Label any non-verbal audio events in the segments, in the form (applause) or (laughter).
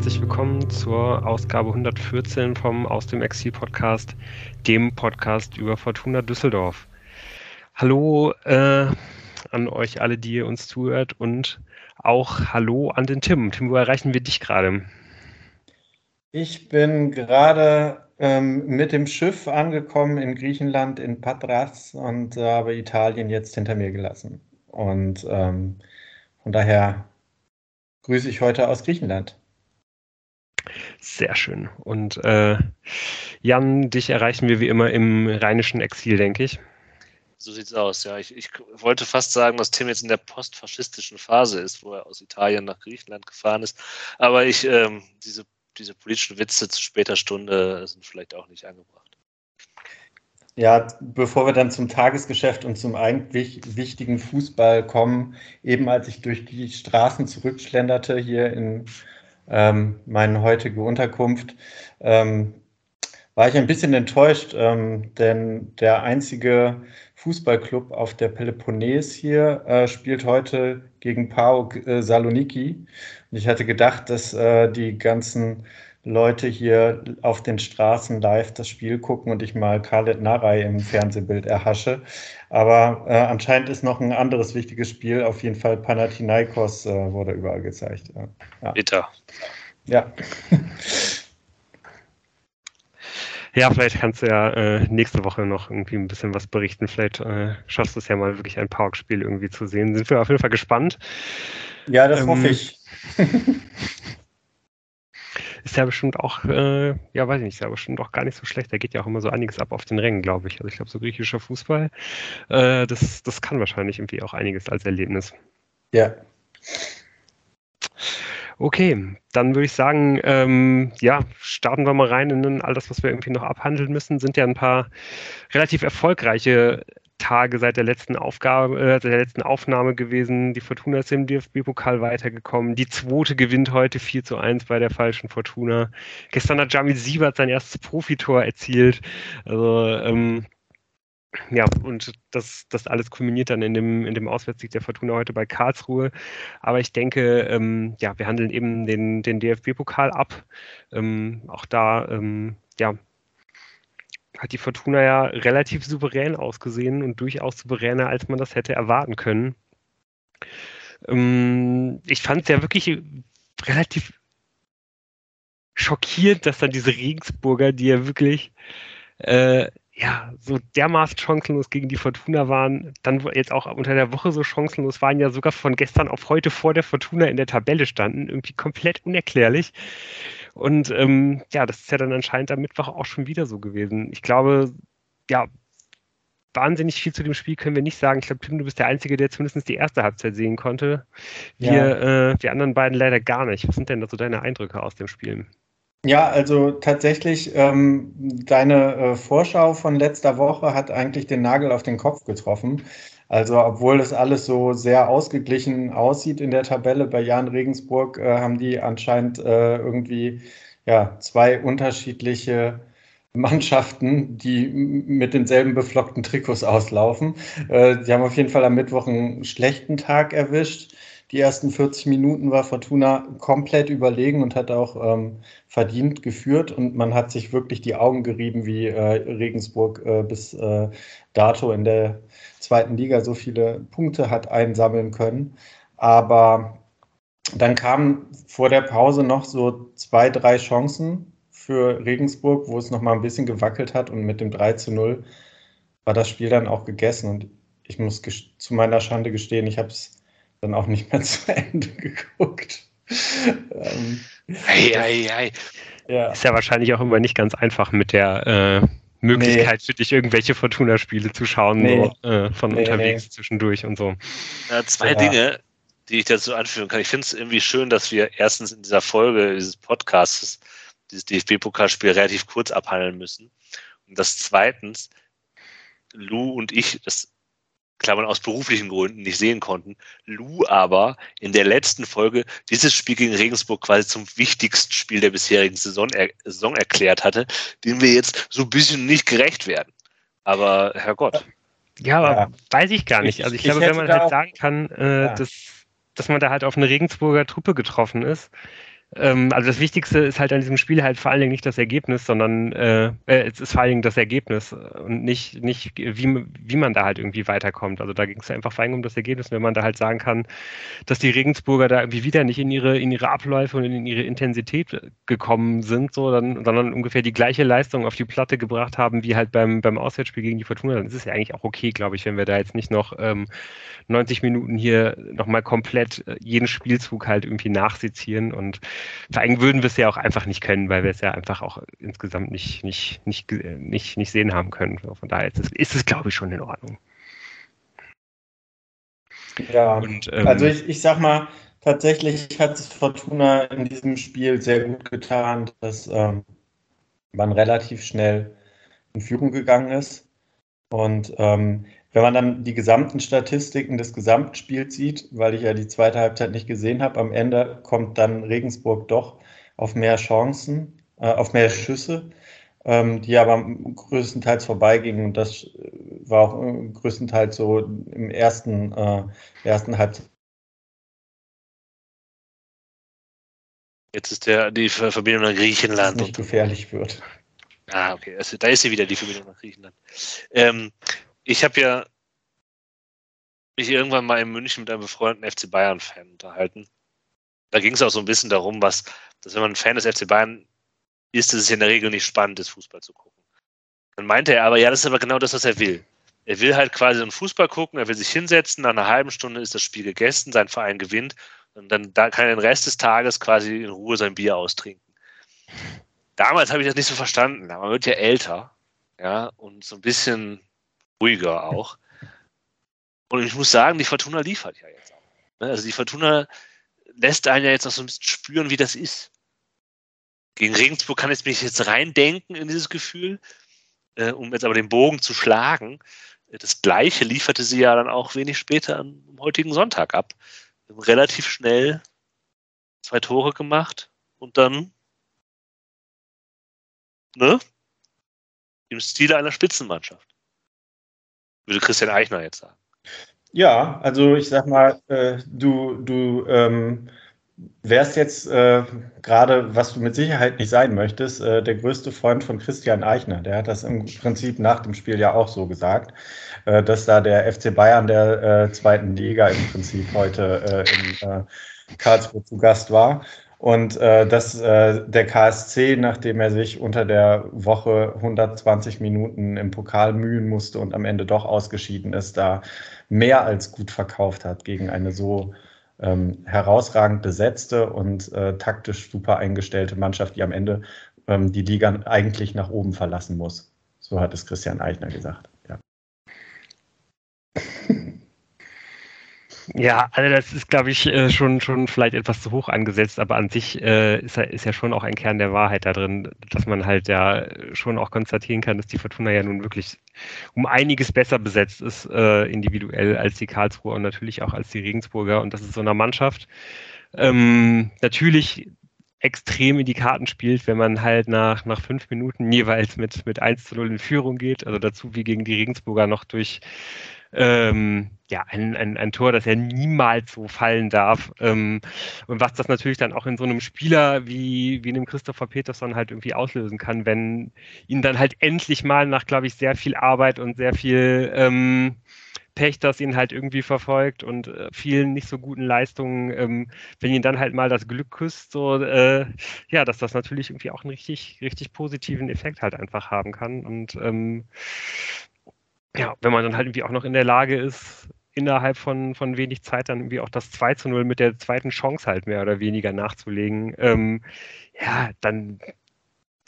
herzlich willkommen zur Ausgabe 114 vom Aus dem Exil Podcast, dem Podcast über Fortuna Düsseldorf. Hallo äh, an euch alle, die ihr uns zuhört und auch Hallo an den Tim. Tim, wo erreichen wir dich gerade? Ich bin gerade ähm, mit dem Schiff angekommen in Griechenland, in Patras und äh, habe Italien jetzt hinter mir gelassen. Und ähm, von daher grüße ich heute aus Griechenland. Sehr schön. Und äh, Jan, dich erreichen wir wie immer im rheinischen Exil, denke ich. So sieht's aus, ja. Ich, ich wollte fast sagen, dass Tim jetzt in der postfaschistischen Phase ist, wo er aus Italien nach Griechenland gefahren ist. Aber ich, ähm, diese, diese politischen Witze zu später Stunde sind vielleicht auch nicht angebracht. Ja, bevor wir dann zum Tagesgeschäft und zum eigentlich wichtigen Fußball kommen, eben als ich durch die Straßen zurückschlenderte hier in ähm, meine heutige Unterkunft, ähm, war ich ein bisschen enttäuscht, ähm, denn der einzige Fußballclub auf der Peloponnes hier äh, spielt heute gegen PAOK äh, Saloniki. Und ich hatte gedacht, dass äh, die ganzen Leute hier auf den Straßen live das Spiel gucken und ich mal Khaled Narei im Fernsehbild erhasche. Aber äh, anscheinend ist noch ein anderes wichtiges Spiel. Auf jeden Fall Panathinaikos äh, wurde überall gezeigt. Ja. Bitter. Ja. (laughs) Ja, vielleicht kannst du ja äh, nächste Woche noch irgendwie ein bisschen was berichten. Vielleicht äh, schaffst du es ja mal wirklich ein Parkspiel irgendwie zu sehen. Sind wir auf jeden Fall gespannt. Ja, das ähm, hoffe ich. (laughs) ist ja bestimmt auch, äh, ja, weiß ich nicht, ist ja bestimmt auch gar nicht so schlecht. Da geht ja auch immer so einiges ab auf den Rängen, glaube ich. Also ich glaube, so griechischer Fußball, äh, das, das kann wahrscheinlich irgendwie auch einiges als Erlebnis. Ja. Okay, dann würde ich sagen, ähm, ja, starten wir mal rein in all das, was wir irgendwie noch abhandeln müssen. Sind ja ein paar relativ erfolgreiche Tage seit der letzten Aufgabe, äh, der letzten Aufnahme gewesen. Die Fortuna ist im DFB-Pokal weitergekommen. Die zweite gewinnt heute 4 zu 1 bei der falschen Fortuna. Gestern hat Jamil Siebert sein erstes Profitor erzielt. Also, ähm, ja, und das, das alles kulminiert dann in dem, in dem Auswärtssieg der Fortuna heute bei Karlsruhe. Aber ich denke, ähm, ja, wir handeln eben den, den DFB-Pokal ab. Ähm, auch da, ähm, ja, hat die Fortuna ja relativ souverän ausgesehen und durchaus souveräner, als man das hätte erwarten können. Ähm, ich fand es ja wirklich relativ schockierend, dass dann diese Regensburger, die ja wirklich äh, ja, so dermaßen chancenlos gegen die Fortuna waren, dann jetzt auch unter der Woche so chancenlos waren, ja sogar von gestern auf heute vor der Fortuna in der Tabelle standen. Irgendwie komplett unerklärlich. Und ähm, ja, das ist ja dann anscheinend am Mittwoch auch schon wieder so gewesen. Ich glaube, ja, wahnsinnig viel zu dem Spiel können wir nicht sagen. Ich glaube, Tim, du bist der Einzige, der zumindest die erste Halbzeit sehen konnte. Wir, ja. äh, die anderen beiden leider gar nicht. Was sind denn da so deine Eindrücke aus dem Spiel? Ja, also tatsächlich, ähm, deine äh, Vorschau von letzter Woche hat eigentlich den Nagel auf den Kopf getroffen. Also obwohl das alles so sehr ausgeglichen aussieht in der Tabelle, bei Jan Regensburg äh, haben die anscheinend äh, irgendwie ja, zwei unterschiedliche Mannschaften, die mit denselben beflockten Trikots auslaufen. Äh, die haben auf jeden Fall am Mittwoch einen schlechten Tag erwischt. Die ersten 40 Minuten war Fortuna komplett überlegen und hat auch ähm, verdient geführt. Und man hat sich wirklich die Augen gerieben, wie äh, Regensburg äh, bis äh, dato in der zweiten Liga so viele Punkte hat einsammeln können. Aber dann kamen vor der Pause noch so zwei, drei Chancen für Regensburg, wo es noch mal ein bisschen gewackelt hat und mit dem 3 zu 0 war das Spiel dann auch gegessen. Und ich muss zu meiner Schande gestehen, ich habe es dann auch nicht mehr (laughs) zu Ende geguckt. ähm, ei, ei, ei. Ja. Ist ja wahrscheinlich auch immer nicht ganz einfach mit der äh, Möglichkeit nee. für dich, irgendwelche Fortuna-Spiele zu schauen, nee. so, äh, von nee, unterwegs zwischendurch und so. Ja, zwei ja. Dinge, die ich dazu anführen kann. Ich finde es irgendwie schön, dass wir erstens in dieser Folge dieses Podcasts dieses DFB-Pokalspiel relativ kurz abhandeln müssen. Und das zweitens, Lou und ich, das Klammern aus beruflichen Gründen nicht sehen konnten. Lou aber in der letzten Folge dieses Spiel gegen Regensburg quasi zum wichtigsten Spiel der bisherigen Saison, er, Saison erklärt hatte, dem wir jetzt so ein bisschen nicht gerecht werden. Aber Herrgott. Ja, aber ja. weiß ich gar nicht. Also ich, ich glaube, wenn man halt sagen kann, äh, ja. dass, dass man da halt auf eine Regensburger Truppe getroffen ist, Ähm, also das Wichtigste ist halt an diesem Spiel halt vor allen Dingen nicht das Ergebnis, sondern äh, äh, es ist vor allen Dingen das Ergebnis und nicht, nicht wie, wie man da halt irgendwie weiterkommt. Also da ging es einfach vor allem um das Ergebnis, wenn man da halt sagen kann, dass die Regensburger da irgendwie wieder nicht in ihre, in ihre Abläufe und in ihre Intensität gekommen sind, so, dann, sondern ungefähr die gleiche Leistung auf die Platte gebracht haben, wie halt beim, beim Auswärtsspiel gegen die Fortuna, dann ist es ja eigentlich auch okay, glaube ich, wenn wir da jetzt nicht noch ähm, 90 Minuten hier nochmal komplett äh, jeden Spielzug halt irgendwie nachsezieren und vor allem würden wir es ja auch einfach nicht können, weil wir es ja einfach auch insgesamt nicht, nicht, nicht, nicht, nicht sehen haben können. Von daher ist es, ist es glaube ich, schon in Ordnung. Ja, und, ähm, also ich, ich sag mal, tatsächlich hat es Fortuna in diesem Spiel sehr gut getan, dass ähm, man relativ schnell in Führung gegangen ist. Und ähm, wenn man dann die gesamten Statistiken des Gesamtspiels sieht, weil ich ja die zweite Halbzeit nicht gesehen habe, am Ende kommt dann Regensburg doch auf mehr Chancen, äh, auf mehr Schüsse, ähm, die aber größtenteils vorbeigingen. Und das war auch äh, größtenteils so im ersten, äh, ersten Halbzeit. Jetzt ist der, die Verbindung nach Griechenland. Nicht gefährlich wird. Ah, okay. Also, da ist sie wieder, die Verbindung nach Griechenland. Ähm, ich habe ja mich irgendwann mal in München mit einem befreundeten FC Bayern-Fan unterhalten. Da ging es auch so ein bisschen darum, was, dass wenn man ein Fan des FC Bayern ist, ist es in der Regel nicht spannend ist, Fußball zu gucken. Dann meinte er aber, ja, das ist aber genau das, was er will. Er will halt quasi einen Fußball gucken, er will sich hinsetzen, nach einer halben Stunde ist das Spiel gegessen, sein Verein gewinnt und dann da kann er den Rest des Tages quasi in Ruhe sein Bier austrinken. Damals habe ich das nicht so verstanden. Man wird ja älter, ja, und so ein bisschen ruhiger auch. Und ich muss sagen, die Fortuna liefert ja jetzt auch. Ne? Also die Fortuna lässt einen ja jetzt noch so ein bisschen spüren, wie das ist. Gegen Regensburg kann ich mich jetzt reindenken in dieses Gefühl, äh, um jetzt aber den Bogen zu schlagen. Das Gleiche lieferte sie ja dann auch wenig später am heutigen Sonntag ab. Relativ schnell zwei Tore gemacht und dann ne, im Stile einer Spitzenmannschaft würde Christian Eichner jetzt sagen. Ja, also ich sag mal, äh, du, du ähm, wärst jetzt äh, gerade, was du mit Sicherheit nicht sein möchtest, äh, der größte Freund von Christian Eichner. Der hat das im Prinzip nach dem Spiel ja auch so gesagt, äh, dass da der FC Bayern der äh, zweiten Liga im Prinzip heute äh, in Karlsruhe zu Gast war. Und äh, dass äh, der KSC, nachdem er sich unter der Woche 120 Minuten im Pokal mühen musste und am Ende doch ausgeschieden ist, da mehr als gut verkauft hat gegen eine so ähm, herausragend besetzte und äh, taktisch super eingestellte Mannschaft, die am Ende ähm, die Liga eigentlich nach oben verlassen muss. So hat es Christian Eichner gesagt. Ja. Ja, also das ist, glaube ich, äh, schon, schon vielleicht etwas zu hoch angesetzt, aber an sich äh, ist, ist ja schon auch ein Kern der Wahrheit da drin, dass man halt ja schon auch konstatieren kann, dass die Fortuna ja nun wirklich um einiges besser besetzt ist, äh, individuell als die Karlsruher und natürlich auch als die Regensburger. Und das ist so eine Mannschaft, ähm, natürlich extrem in die Karten spielt, wenn man halt nach, nach fünf Minuten jeweils mit, mit 1 zu 0 in Führung geht. Also dazu wie gegen die Regensburger noch durch ähm, ja, ein, ein, ein Tor, das ja niemals so fallen darf. Ähm, und was das natürlich dann auch in so einem Spieler wie, wie einem Christopher Peterson halt irgendwie auslösen kann, wenn ihn dann halt endlich mal nach, glaube ich, sehr viel Arbeit und sehr viel ähm, Pech, das ihn halt irgendwie verfolgt und äh, vielen nicht so guten Leistungen, ähm, wenn ihn dann halt mal das Glück küsst, so äh, ja, dass das natürlich irgendwie auch einen richtig, richtig positiven Effekt halt einfach haben kann. Und ähm, ja, wenn man dann halt irgendwie auch noch in der Lage ist, innerhalb von, von wenig Zeit dann irgendwie auch das 2 zu 0 mit der zweiten Chance halt mehr oder weniger nachzulegen, ähm, ja, dann,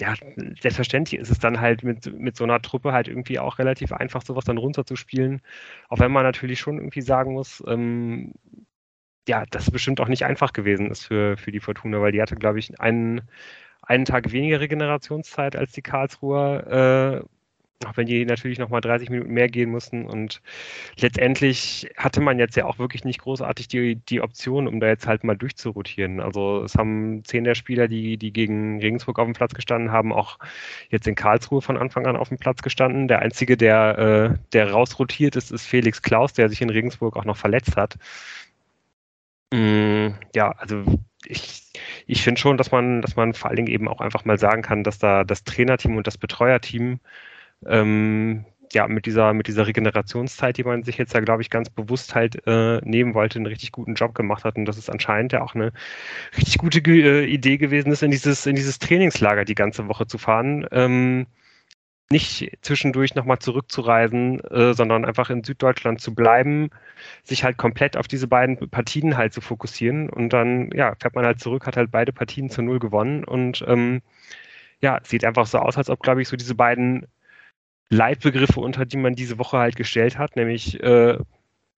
ja, selbstverständlich ist es dann halt mit, mit so einer Truppe halt irgendwie auch relativ einfach, sowas dann runterzuspielen. Auch wenn man natürlich schon irgendwie sagen muss, ähm, ja, das bestimmt auch nicht einfach gewesen ist für, für die Fortuna, weil die hatte, glaube ich, einen, einen Tag weniger Regenerationszeit als die Karlsruher. Äh, auch wenn die natürlich nochmal 30 Minuten mehr gehen mussten. Und letztendlich hatte man jetzt ja auch wirklich nicht großartig die, die Option, um da jetzt halt mal durchzurotieren. Also es haben zehn der Spieler, die, die gegen Regensburg auf dem Platz gestanden haben, auch jetzt in Karlsruhe von Anfang an auf dem Platz gestanden. Der einzige, der, äh, der rausrotiert ist, ist Felix Klaus, der sich in Regensburg auch noch verletzt hat. Mm, ja, also ich, ich finde schon, dass man, dass man vor allen Dingen eben auch einfach mal sagen kann, dass da das Trainerteam und das Betreuerteam ähm, ja, mit dieser, mit dieser Regenerationszeit, die man sich jetzt ja, glaube ich, ganz bewusst halt äh, nehmen wollte, einen richtig guten Job gemacht hat. Und dass es anscheinend ja auch eine richtig gute äh, Idee gewesen ist, in dieses, in dieses Trainingslager die ganze Woche zu fahren. Ähm, nicht zwischendurch nochmal zurückzureisen, äh, sondern einfach in Süddeutschland zu bleiben, sich halt komplett auf diese beiden Partien halt zu fokussieren. Und dann, ja, fährt man halt zurück, hat halt beide Partien zu null gewonnen. Und ähm, ja, sieht einfach so aus, als ob, glaube ich, so diese beiden Leitbegriffe, unter die man diese Woche halt gestellt hat, nämlich äh,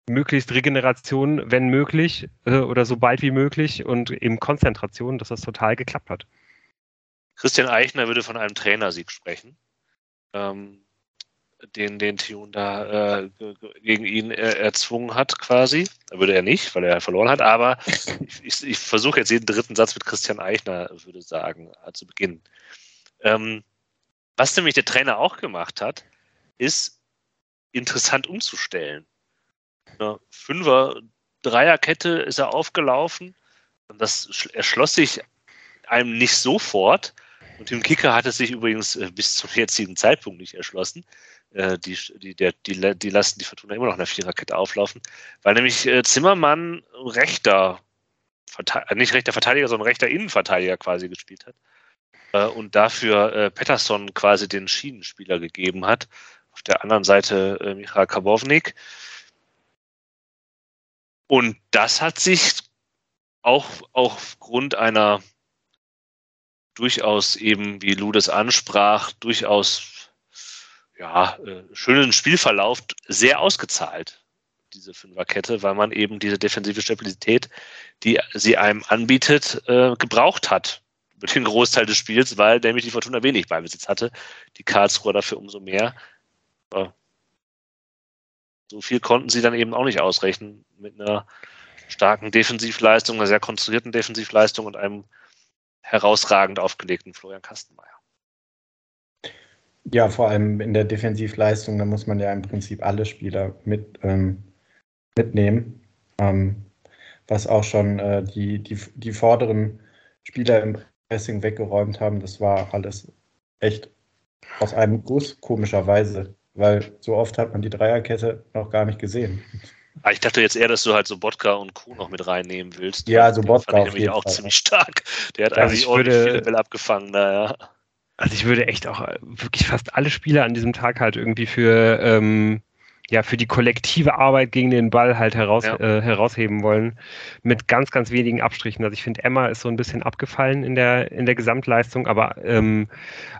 möglichst Regeneration, wenn möglich, äh, oder so bald wie möglich und eben Konzentration, dass das total geklappt hat. Christian Eichner würde von einem Trainersieg sprechen, ähm, den, den Tune da äh, gegen ihn äh, erzwungen hat, quasi. Da würde er nicht, weil er verloren hat, aber ich, ich, versuche jetzt jeden dritten Satz mit Christian Eichner, würde sagen, äh, zu beginnen. Ähm, was nämlich der Trainer auch gemacht hat, ist interessant umzustellen. Eine Fünfer, Dreierkette ist er aufgelaufen und das erschloss sich einem nicht sofort. Und dem Kicker hat es sich übrigens äh, bis zum jetzigen Zeitpunkt nicht erschlossen. Äh, die, die, der, die, die lassen die Fortuna immer noch eine Viererkette auflaufen, weil nämlich äh, Zimmermann rechter, nicht rechter Verteidiger, sondern rechter Innenverteidiger quasi gespielt hat äh, und dafür äh, Pettersson quasi den Schienenspieler gegeben hat. Auf der anderen Seite äh, Michael Kabownik. Und das hat sich auch, auch aufgrund einer durchaus eben, wie Ludes ansprach, durchaus ja, äh, schönen Spielverlauf sehr ausgezahlt, diese Fünferkette, weil man eben diese defensive Stabilität, die sie einem anbietet, äh, gebraucht hat über den Großteil des Spiels, weil nämlich die Fortuna wenig Ballbesitz hatte. Die Karlsruher dafür umso mehr. Aber so viel konnten sie dann eben auch nicht ausrechnen mit einer starken Defensivleistung, einer sehr konstruierten Defensivleistung und einem herausragend aufgelegten Florian Kastenmeier. Ja, vor allem in der Defensivleistung, da muss man ja im Prinzip alle Spieler mit, ähm, mitnehmen. Ähm, was auch schon äh, die, die, die vorderen Spieler im Pressing weggeräumt haben, das war alles echt aus einem Guss, komischerweise, weil so oft hat man die Dreierkette noch gar nicht gesehen. Ah, ich dachte jetzt eher, dass du halt so Bodka und Kuh noch mit reinnehmen willst. Ja, so Bodka fand ich nämlich auch Fall. ziemlich stark. Der hat also eigentlich ordentlich würde, viele Bälle abgefangen, naja. Also ich würde echt auch wirklich fast alle Spieler an diesem Tag halt irgendwie für ähm, ja, für die kollektive Arbeit gegen den Ball halt heraus, ja. äh, herausheben wollen, mit ganz, ganz wenigen Abstrichen. Also ich finde, Emma ist so ein bisschen abgefallen in der, in der Gesamtleistung, aber ähm,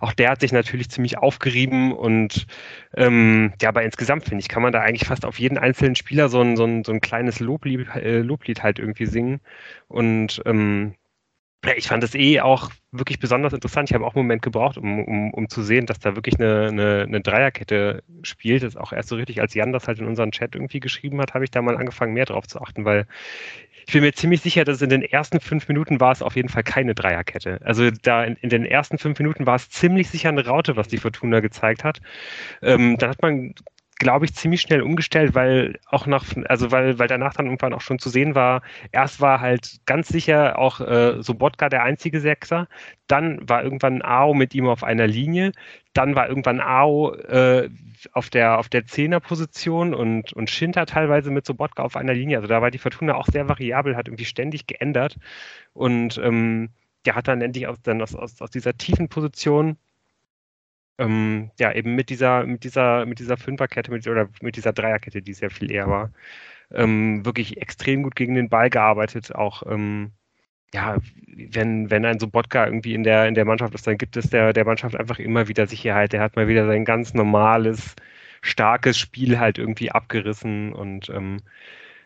auch der hat sich natürlich ziemlich aufgerieben und ähm, ja, aber insgesamt finde ich, kann man da eigentlich fast auf jeden einzelnen Spieler so ein, so ein, so ein kleines Loblied, äh, Loblied halt irgendwie singen. Und ähm, ich fand es eh auch wirklich besonders interessant. Ich habe auch einen Moment gebraucht, um, um, um zu sehen, dass da wirklich eine, eine, eine Dreierkette spielt. Das ist auch erst so richtig, als Jan das halt in unseren Chat irgendwie geschrieben hat, habe ich da mal angefangen, mehr drauf zu achten, weil ich bin mir ziemlich sicher, dass in den ersten fünf Minuten war es auf jeden Fall keine Dreierkette. Also da in, in den ersten fünf Minuten war es ziemlich sicher eine Raute, was die Fortuna gezeigt hat. Ähm, dann hat man glaube ich, ziemlich schnell umgestellt, weil auch nach, also weil, weil danach dann irgendwann auch schon zu sehen war, erst war halt ganz sicher auch äh, Sobotka der einzige Sechser, dann war irgendwann Ao mit ihm auf einer Linie, dann war irgendwann Ao äh, auf der auf der Zehnerposition und, und Schinter teilweise mit Sobotka auf einer Linie. Also da war die Fortuna auch sehr variabel, hat irgendwie ständig geändert und ähm, der hat dann endlich aus, dann aus, aus, aus dieser tiefen Position ähm, ja, eben mit dieser, mit dieser, mit dieser Fünferkette mit, oder mit dieser Dreierkette, die sehr viel eher war, ähm, wirklich extrem gut gegen den Ball gearbeitet. Auch ähm, ja, wenn, wenn ein Sobotka irgendwie in der, in der Mannschaft ist, dann gibt es der, der Mannschaft einfach immer wieder Sicherheit. Der hat mal wieder sein ganz normales, starkes Spiel halt irgendwie abgerissen und ähm,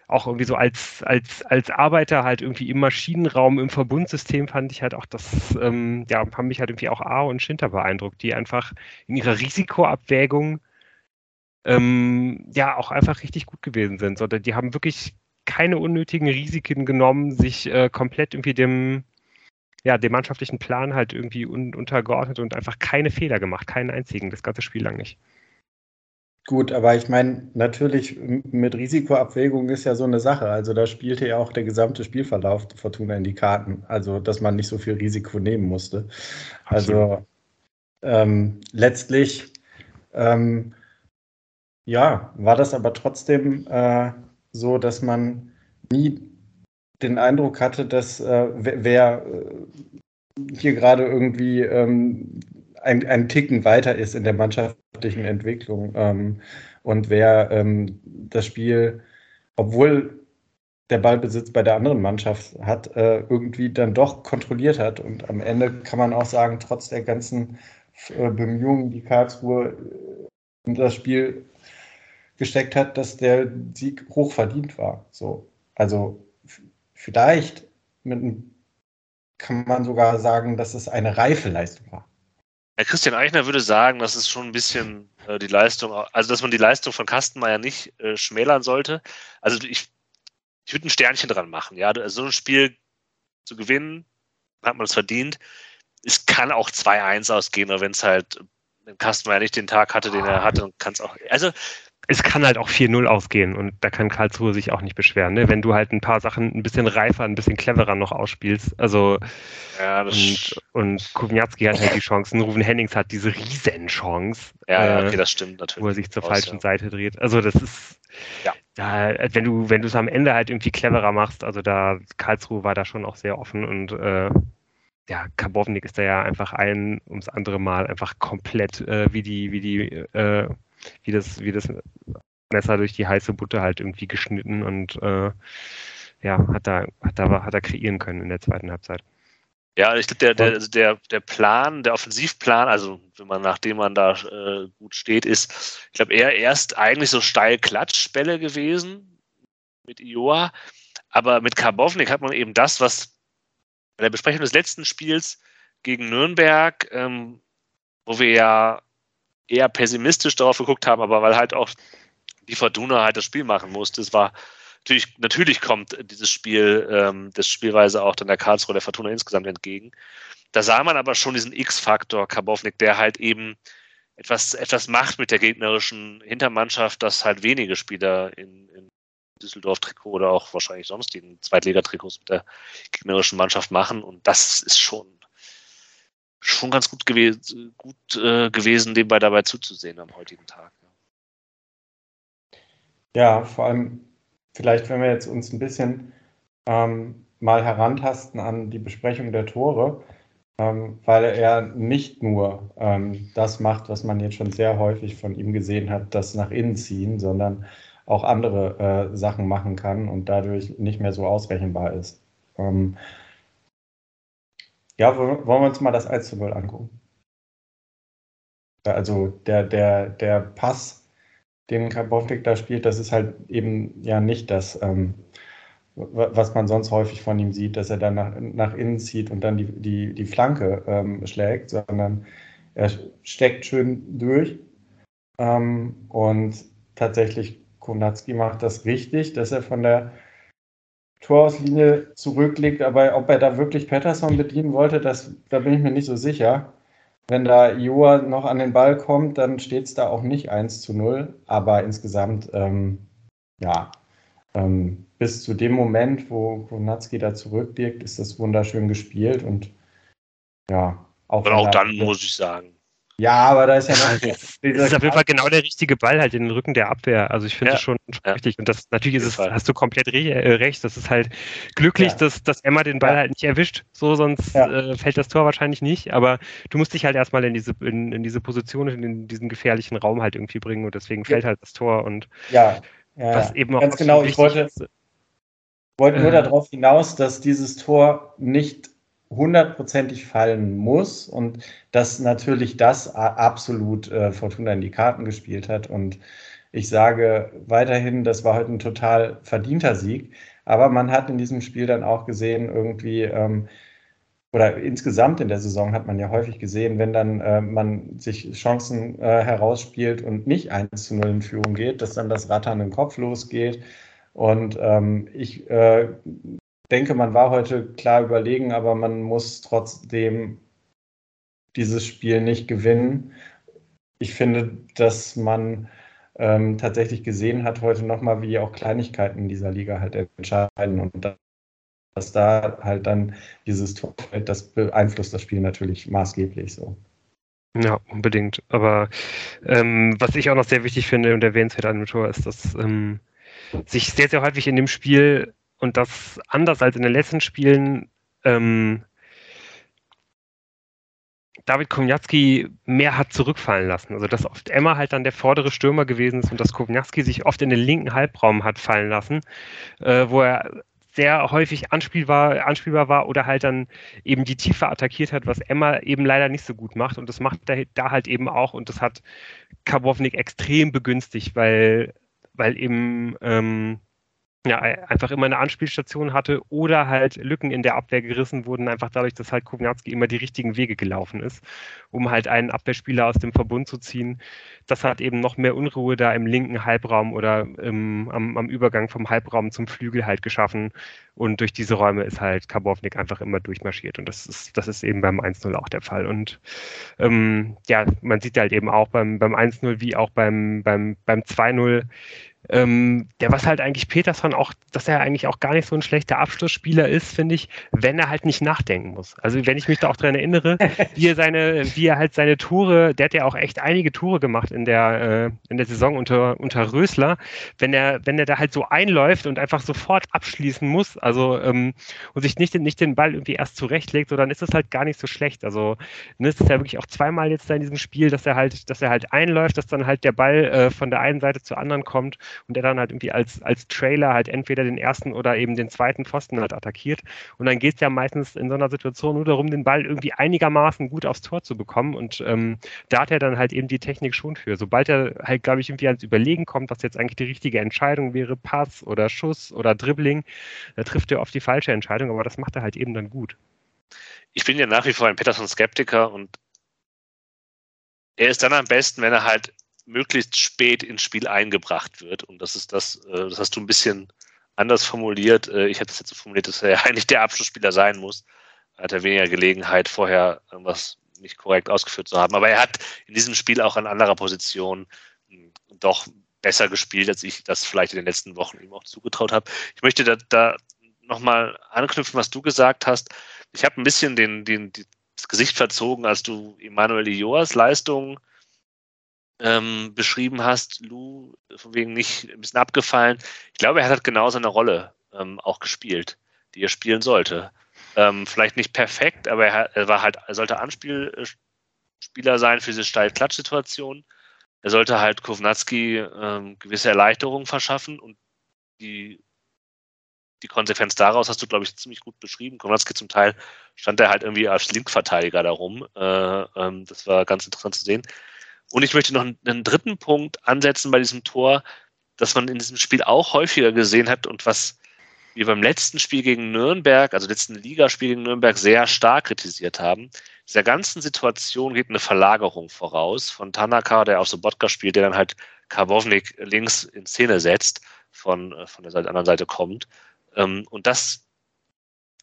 auch irgendwie so als, als, als Arbeiter halt irgendwie im Maschinenraum, im Verbundsystem fand ich halt auch das, ähm, ja, haben mich halt irgendwie auch A und Schinter beeindruckt, die einfach in ihrer Risikoabwägung ähm, ja auch einfach richtig gut gewesen sind. Oder die haben wirklich keine unnötigen Risiken genommen, sich äh, komplett irgendwie dem, ja, dem mannschaftlichen Plan halt irgendwie un untergeordnet und einfach keine Fehler gemacht, keinen einzigen, das ganze Spiel lang nicht. Gut, aber ich meine, natürlich mit Risikoabwägung ist ja so eine Sache. Also da spielte ja auch der gesamte Spielverlauf Fortuna in die Karten. Also, dass man nicht so viel Risiko nehmen musste. Also ähm, letztlich, ähm, ja, war das aber trotzdem äh, so, dass man nie den Eindruck hatte, dass äh, wer äh, hier gerade irgendwie ähm, ein, ein Ticken weiter ist in der mannschaftlichen Entwicklung ähm, und wer ähm, das Spiel, obwohl der Ballbesitz bei der anderen Mannschaft hat, äh, irgendwie dann doch kontrolliert hat. Und am Ende kann man auch sagen, trotz der ganzen äh, Bemühungen, die Karlsruhe in das Spiel gesteckt hat, dass der Sieg hoch verdient war. So. Also vielleicht mit, kann man sogar sagen, dass es eine reife Leistung war. Herr Christian Eichner würde sagen, dass es schon ein bisschen äh, die Leistung, also dass man die Leistung von Kastenmeier nicht äh, schmälern sollte. Also ich, ich würde ein Sternchen dran machen. Ja, also so ein Spiel zu gewinnen, hat man es verdient. Es kann auch 2-1 ausgehen, wenn es halt, wenn Kastenmeier nicht den Tag hatte, den er hatte, kann es auch. Also es kann halt auch 4-0 ausgehen und da kann Karlsruhe sich auch nicht beschweren, ne? wenn du halt ein paar Sachen ein bisschen reifer, ein bisschen cleverer noch ausspielst. Also ja, und, und Kubniatski hat halt die Chancen, Ruven Hennings hat diese Riesenchance. Ja, okay, das stimmt natürlich. Wo er sich zur Aus, falschen ja. Seite dreht. Also das ist ja. da, wenn du, wenn du es am Ende halt irgendwie cleverer machst, also da Karlsruhe war da schon auch sehr offen und äh, ja, Karbovnik ist da ja einfach ein ums andere Mal einfach komplett äh, wie die, wie die äh, wie das, wie das Messer durch die heiße Butter halt irgendwie geschnitten und äh, ja, hat da, hat da, hat da kreieren können in der zweiten Halbzeit. Ja, ich glaube, der, der, also der, der Plan, der Offensivplan, also wenn man nachdem man da äh, gut steht, ist, ich glaube, er erst eigentlich so steil Klatschbälle gewesen mit Ioa, aber mit Karbovnik hat man eben das, was bei der Besprechung des letzten Spiels gegen Nürnberg, ähm, wo wir ja eher pessimistisch darauf geguckt haben, aber weil halt auch die Fortuna halt das Spiel machen musste. Es war natürlich, natürlich kommt dieses Spiel, ähm, das Spielweise auch dann der Karlsruhe der Fortuna insgesamt entgegen. Da sah man aber schon diesen X-Faktor Karbovnik, der halt eben etwas, etwas macht mit der gegnerischen Hintermannschaft, dass halt wenige Spieler in, in Düsseldorf-Trikot oder auch wahrscheinlich sonst die Zweitligatrikots mit der gegnerischen Mannschaft machen. Und das ist schon schon ganz gut, gew gut äh, gewesen, dem bei dabei zuzusehen am heutigen Tag. Ja. ja, vor allem vielleicht, wenn wir jetzt uns ein bisschen ähm, mal herantasten an die Besprechung der Tore, ähm, weil er nicht nur ähm, das macht, was man jetzt schon sehr häufig von ihm gesehen hat, das nach innen ziehen, sondern auch andere äh, Sachen machen kann und dadurch nicht mehr so ausrechenbar ist. Ähm, ja, wollen wir uns mal das 1 zu 0 angucken. Also der, der, der Pass, den Karbovnik da spielt, das ist halt eben ja nicht das, ähm, was man sonst häufig von ihm sieht, dass er dann nach, nach innen zieht und dann die, die, die Flanke ähm, schlägt, sondern er steckt schön durch. Ähm, und tatsächlich, Konatski macht das richtig, dass er von der Torauslinie zurückliegt, aber ob er da wirklich Patterson bedienen wollte, das, da bin ich mir nicht so sicher. Wenn da Joa noch an den Ball kommt, dann steht es da auch nicht 1 zu 0. Aber insgesamt, ähm, ja, ähm, bis zu dem Moment, wo Konatski da zurückliegt, ist das wunderschön gespielt und ja, auch. Und auch dann muss ich sagen, ja, aber da ist ja noch. das ist auf jeden Fall genau der richtige Ball halt in den Rücken der Abwehr. Also ich finde ja, das schon ja. richtig. Und das natürlich ist es, hast du komplett re äh, recht. Das ist halt glücklich, ja. dass, dass Emma den Ball halt nicht erwischt. So, sonst äh, fällt das Tor wahrscheinlich nicht. Aber du musst dich halt erstmal in diese, in, in diese Position, in diesen gefährlichen Raum halt irgendwie bringen und deswegen fällt halt das Tor. Und ja, was eben auch ganz genau, ich wollte, ist, wollte nur äh, darauf hinaus, dass dieses Tor nicht hundertprozentig fallen muss und dass natürlich das absolut äh, Fortuna in die Karten gespielt hat. Und ich sage weiterhin, das war heute ein total verdienter Sieg. Aber man hat in diesem Spiel dann auch gesehen, irgendwie, ähm, oder insgesamt in der Saison hat man ja häufig gesehen, wenn dann äh, man sich Chancen äh, herausspielt und nicht 1 zu 0 in Führung geht, dass dann das Rattern im Kopf losgeht. Und ähm, ich äh, denke, man war heute klar überlegen, aber man muss trotzdem dieses Spiel nicht gewinnen. Ich finde, dass man ähm, tatsächlich gesehen hat heute nochmal, wie auch Kleinigkeiten in dieser Liga halt entscheiden und dass da halt dann dieses Tor, das beeinflusst das Spiel natürlich maßgeblich so. Ja, unbedingt. Aber ähm, was ich auch noch sehr wichtig finde und erwähnenswert an dem Tor ist, dass ähm, sich sehr, sehr häufig in dem Spiel und das anders als in den letzten Spielen ähm, David Kowniatski mehr hat zurückfallen lassen. Also dass oft Emma halt dann der vordere Stürmer gewesen ist und dass Kowniatski sich oft in den linken Halbraum hat fallen lassen, äh, wo er sehr häufig anspielbar, anspielbar war oder halt dann eben die Tiefe attackiert hat, was Emma eben leider nicht so gut macht. Und das macht er da halt eben auch und das hat Karbovnik extrem begünstigt, weil, weil eben ähm, ja, einfach immer eine Anspielstation hatte oder halt Lücken in der Abwehr gerissen wurden, einfach dadurch, dass halt Kognatski immer die richtigen Wege gelaufen ist, um halt einen Abwehrspieler aus dem Verbund zu ziehen. Das hat eben noch mehr Unruhe da im linken Halbraum oder im, am, am, Übergang vom Halbraum zum Flügel halt geschaffen. Und durch diese Räume ist halt Karbovnik einfach immer durchmarschiert. Und das ist, das ist eben beim 1-0 auch der Fall. Und ähm, ja, man sieht halt eben auch beim, beim 1-0 wie auch beim, beim, beim 2-0, ähm, der was halt eigentlich Peterson auch, dass er eigentlich auch gar nicht so ein schlechter Abschlussspieler ist, finde ich, wenn er halt nicht nachdenken muss. Also wenn ich mich da auch dran erinnere, (laughs) wie er seine, wie er halt seine Tore, der hat ja auch echt einige Tore gemacht in der, äh, in der Saison unter, unter Rösler, wenn er, wenn er da halt so einläuft und einfach sofort abschließen muss, also ähm, und sich nicht, nicht den Ball irgendwie erst zurechtlegt, so dann ist es halt gar nicht so schlecht. Also ne, es ist ja wirklich auch zweimal jetzt da in diesem Spiel, dass er halt, dass er halt einläuft, dass dann halt der Ball äh, von der einen Seite zur anderen kommt und der dann halt irgendwie als, als Trailer halt entweder den ersten oder eben den zweiten Pfosten halt attackiert. Und dann geht es ja meistens in so einer Situation nur darum, den Ball irgendwie einigermaßen gut aufs Tor zu bekommen. Und ähm, da hat er dann halt eben die Technik schon für. Sobald er halt, glaube ich, irgendwie ans Überlegen kommt, was jetzt eigentlich die richtige Entscheidung wäre, Pass oder Schuss oder Dribbling, da trifft er oft die falsche Entscheidung, aber das macht er halt eben dann gut. Ich bin ja nach wie vor ein Peterson-Skeptiker und er ist dann am besten, wenn er halt möglichst spät ins Spiel eingebracht wird. Und das ist das, äh, das hast du ein bisschen anders formuliert. Äh, ich hätte es jetzt so formuliert, dass er (laughs) eigentlich der Abschlussspieler sein muss. Er hat er weniger Gelegenheit, vorher irgendwas nicht korrekt ausgeführt zu haben. Aber er hat in diesem Spiel auch an anderer Position hm, doch besser gespielt, als ich das vielleicht in den letzten Wochen ihm auch zugetraut habe. Ich möchte da, da nochmal anknüpfen, was du gesagt hast. Ich habe ein bisschen den, den, das Gesicht verzogen, als du Emanuel Ioas Leistung ähm, beschrieben hast, Lou, von wegen nicht ein bisschen abgefallen. Ich glaube, er hat halt genau seine Rolle ähm, auch gespielt, die er spielen sollte. Ähm, vielleicht nicht perfekt, aber er, er, war halt, er sollte Anspielspieler sein für diese Steil-Klatsch-Situation. Er sollte halt Kovnatski ähm, gewisse Erleichterungen verschaffen und die, die Konsequenz daraus hast du, glaube ich, ziemlich gut beschrieben. Kovnatski zum Teil stand er halt irgendwie als Linkverteidiger darum. Äh, ähm, das war ganz interessant zu sehen. Und ich möchte noch einen dritten Punkt ansetzen bei diesem Tor, das man in diesem Spiel auch häufiger gesehen hat und was wir beim letzten Spiel gegen Nürnberg, also letzten Ligaspiel gegen Nürnberg, sehr stark kritisiert haben. Dieser ganzen Situation geht eine Verlagerung voraus von Tanaka, der auf Sobotka spielt, der dann halt Karbovnik links in Szene setzt, von, äh, von der anderen Seite kommt. Ähm, und das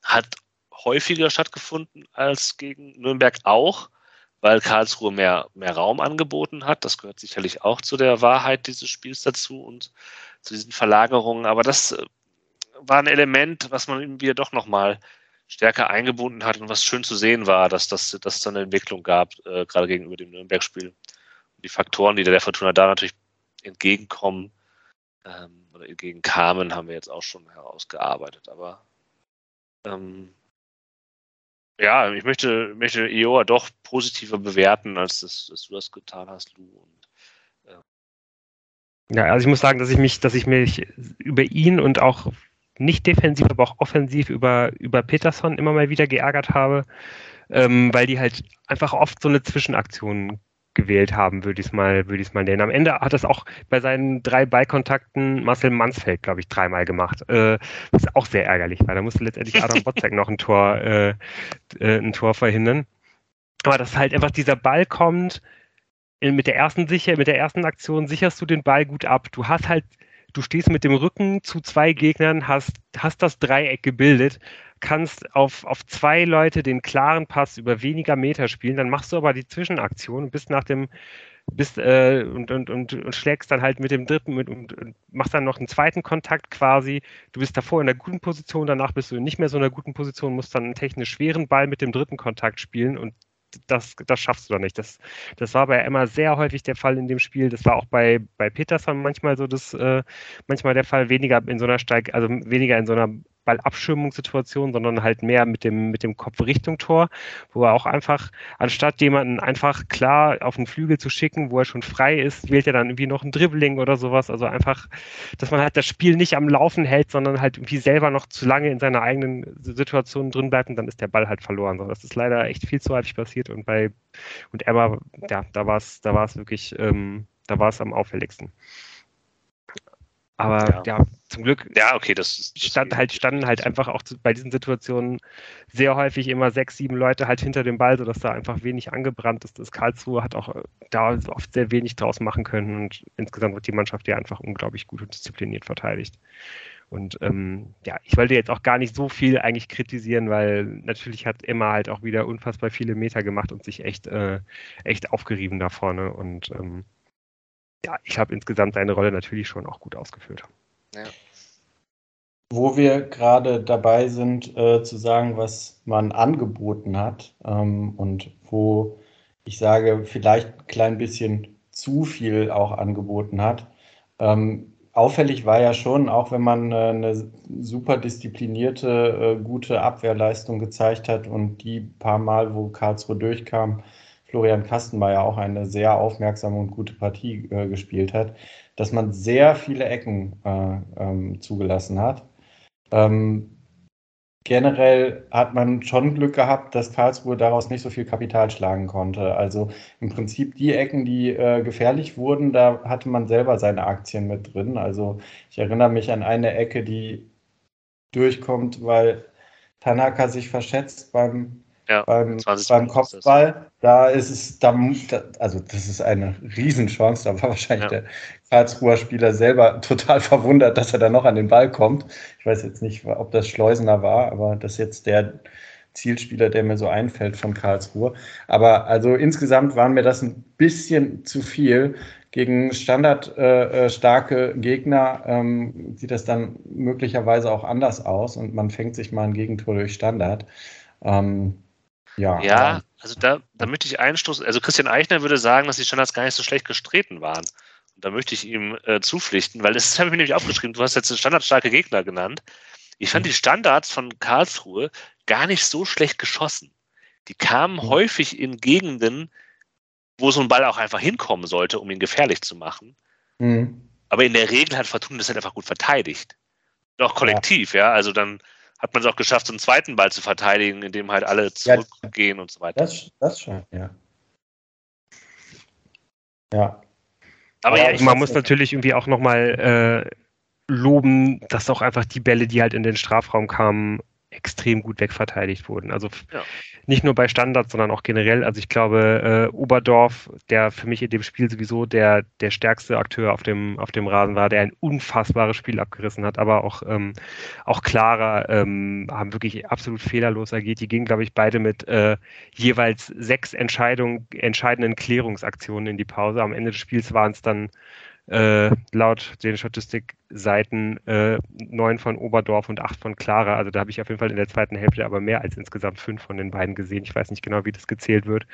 hat häufiger stattgefunden als gegen Nürnberg auch weil Karlsruhe mehr, mehr Raum angeboten hat. Das gehört sicherlich auch zu der Wahrheit dieses Spiels dazu und zu diesen Verlagerungen. Aber das äh, war ein Element, was man irgendwie doch nochmal stärker eingebunden hat und was schön zu sehen war, dass, das, dass es da eine Entwicklung gab, äh, gerade gegenüber dem Nürnberg-Spiel. Die Faktoren, die der Fortuna da natürlich entgegenkommen ähm, oder entgegenkamen, haben wir jetzt auch schon herausgearbeitet. Aber ähm, ja, ich möchte, möchte Ioa doch positiver bewerten, als das, dass du das getan hast, Lou. Und, äh. Ja, also ich muss sagen, dass ich mich, dass ich mich über ihn und auch nicht defensiv, aber auch offensiv über, über Peterson immer mal wieder geärgert habe, ähm, weil die halt einfach oft so eine Zwischenaktion gewählt haben, würde ich es mal, würde ich es mal nennen. Am Ende hat es auch bei seinen drei Ballkontakten Marcel Mansfeld, glaube ich, dreimal gemacht. Äh, was auch sehr ärgerlich war. Da musste letztendlich Adam (laughs) Botzek noch ein Tor, äh, äh, ein Tor verhindern. Aber dass halt einfach dieser Ball kommt, mit der ersten sicher, mit der ersten Aktion sicherst du den Ball gut ab. Du hast halt, du stehst mit dem Rücken zu zwei Gegnern, hast, hast das Dreieck gebildet, kannst auf, auf zwei Leute den klaren Pass über weniger Meter spielen, dann machst du aber die Zwischenaktion und bist nach dem, bist äh, und, und, und, und, schlägst dann halt mit dem dritten mit, und, und, machst dann noch einen zweiten Kontakt quasi. Du bist davor in einer guten Position, danach bist du nicht mehr so in einer guten Position, musst dann einen technisch schweren Ball mit dem dritten Kontakt spielen und das, das schaffst du doch nicht. Das, das war bei Emma sehr häufig der Fall in dem Spiel. Das war auch bei, bei Peterson manchmal so das, äh, manchmal der Fall, weniger in so einer Steig, also weniger in so einer Ballabschirmungssituation, sondern halt mehr mit dem, mit dem Kopf Richtung Tor, wo er auch einfach, anstatt jemanden einfach klar auf den Flügel zu schicken, wo er schon frei ist, wählt er dann irgendwie noch ein Dribbling oder sowas. Also einfach, dass man halt das Spiel nicht am Laufen hält, sondern halt irgendwie selber noch zu lange in seiner eigenen Situation drin bleibt und dann ist der Ball halt verloren. das ist leider echt viel zu häufig passiert und bei, und Emma, ja, da war es, da war es wirklich, ähm, da war es am auffälligsten. Aber ja. ja. zum Glück ja, okay, das, das stand halt, standen halt einfach auch bei diesen Situationen sehr häufig immer sechs, sieben Leute halt hinter dem Ball, sodass da einfach wenig angebrannt ist. Das Karlsruhe hat auch äh, da oft sehr wenig draus machen können und insgesamt wird die Mannschaft ja einfach unglaublich gut und diszipliniert verteidigt. Und ähm, ja, ich wollte jetzt auch gar nicht so viel eigentlich kritisieren, weil natürlich hat Emma halt auch wieder unfassbar viele Meter gemacht und sich echt, äh, echt aufgerieben da vorne. Und ähm, ja, ich habe insgesamt seine Rolle natürlich schon auch gut ausgeführt. Ja. Wo wir gerade dabei sind, äh, zu sagen, was man angeboten hat ähm, und wo ich sage, vielleicht ein klein bisschen zu viel auch angeboten hat. Ähm, auffällig war ja schon, auch wenn man äh, eine super disziplinierte, äh, gute Abwehrleistung gezeigt hat und die paar Mal, wo Karlsruhe durchkam, Florian Kastenmeier auch eine sehr aufmerksame und gute Partie äh, gespielt hat, dass man sehr viele Ecken äh, ähm, zugelassen hat. Ähm, generell hat man schon Glück gehabt, dass Karlsruhe daraus nicht so viel Kapital schlagen konnte. Also im Prinzip die Ecken, die äh, gefährlich wurden, da hatte man selber seine Aktien mit drin. Also ich erinnere mich an eine Ecke, die durchkommt, weil Tanaka sich verschätzt beim ja, beim, beim Kopfball, da ist es, da, also das ist eine Riesenchance. Da war wahrscheinlich ja. der Karlsruher Spieler selber (laughs) total verwundert, dass er da noch an den Ball kommt. Ich weiß jetzt nicht, ob das Schleusener war, aber das ist jetzt der Zielspieler, der mir so einfällt von Karlsruhe. Aber also insgesamt waren mir das ein bisschen zu viel. Gegen standardstarke äh, Gegner ähm, sieht das dann möglicherweise auch anders aus und man fängt sich mal ein Gegentor durch Standard. Ähm, ja, ja also da, da möchte ich einstoßen. Also Christian Eichner würde sagen, dass die Standards gar nicht so schlecht gestreten waren. Und da möchte ich ihm äh, zupflichten, weil das (laughs) habe ich mir nämlich aufgeschrieben. Du hast jetzt standardstarke Gegner genannt. Ich fand mhm. die Standards von Karlsruhe gar nicht so schlecht geschossen. Die kamen mhm. häufig in Gegenden, wo so ein Ball auch einfach hinkommen sollte, um ihn gefährlich zu machen. Mhm. Aber in der Regel hat Fortuna das halt einfach gut verteidigt. Auch kollektiv, ja. ja. Also dann hat man es auch geschafft, so einen zweiten Ball zu verteidigen, indem halt alle zurückgehen ja, und so weiter. Das, das schon, ja. Ja. Aber, ja, man muss natürlich irgendwie auch nochmal äh, loben, dass auch einfach die Bälle, die halt in den Strafraum kamen, extrem gut wegverteidigt wurden. Also ja. nicht nur bei Standards, sondern auch generell. Also ich glaube, äh, Oberdorf, der für mich in dem Spiel sowieso der, der stärkste Akteur auf dem, auf dem Rasen war, der ein unfassbares Spiel abgerissen hat, aber auch, ähm, auch Clara ähm, haben wirklich absolut fehlerlos agiert. Die gingen, glaube ich, beide mit äh, jeweils sechs Entscheidungen, entscheidenden Klärungsaktionen in die Pause. Am Ende des Spiels waren es dann äh, (laughs) laut den Statistikseiten äh, neun von Oberdorf und acht von Clara. Also da habe ich auf jeden Fall in der zweiten Hälfte aber mehr als insgesamt fünf von den beiden gesehen. Ich weiß nicht genau, wie das gezählt wird.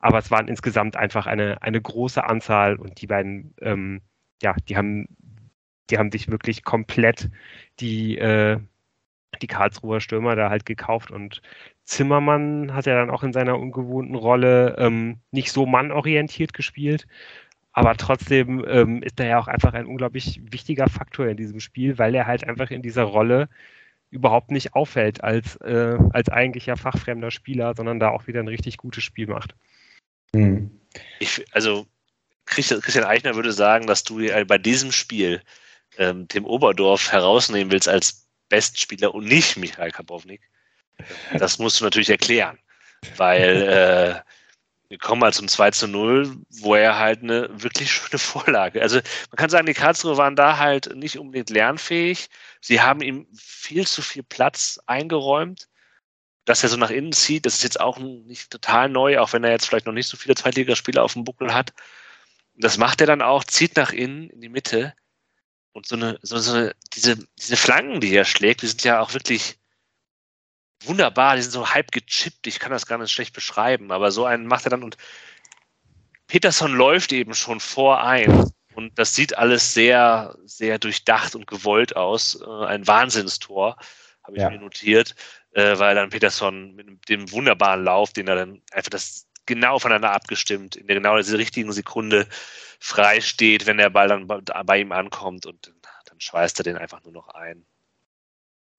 Aber es waren insgesamt einfach eine, eine große Anzahl und die beiden, ähm, ja, die haben, die haben sich wirklich komplett die, äh, die Karlsruher Stürmer da halt gekauft und Zimmermann hat ja dann auch in seiner ungewohnten Rolle ähm, nicht so mannorientiert gespielt, aber trotzdem ähm, ist er ja auch einfach ein unglaublich wichtiger Faktor in diesem Spiel, weil er halt einfach in dieser Rolle überhaupt nicht auffällt als, äh, als eigentlicher fachfremder Spieler, sondern da auch wieder ein richtig gutes Spiel macht. Hm. Ich, also Christian Eichner würde sagen, dass du bei diesem Spiel ähm, Tim Oberdorf herausnehmen willst als Bestspieler und nicht Michael Kapownik. Das musst du natürlich erklären, weil (laughs) äh, wir kommen mal zum 2 zu 0, wo er halt eine wirklich (laughs) schöne Vorlage. Also man kann sagen, die Karlsruhe waren da halt nicht unbedingt lernfähig. Sie haben ihm viel zu viel Platz eingeräumt. Dass er so nach innen zieht, das ist jetzt auch nicht total neu, auch wenn er jetzt vielleicht noch nicht so viele Zweitligaspiele auf dem Buckel hat. Das macht er dann auch, zieht nach innen in die Mitte und so eine, so, so eine, diese, diese Flanken, die er schlägt, die sind ja auch wirklich wunderbar, die sind so halb gechippt, ich kann das gar nicht schlecht beschreiben, aber so einen macht er dann und Peterson läuft eben schon vorein und das sieht alles sehr, sehr durchdacht und gewollt aus. Äh, ein Wahnsinnstor, habe ich ja. mir notiert, äh, weil dann Peterson mit dem wunderbaren Lauf, den er dann einfach das genau voneinander abgestimmt, in der genau dieser richtigen Sekunde frei steht, wenn der Ball dann bei ihm ankommt und dann schweißt er den einfach nur noch ein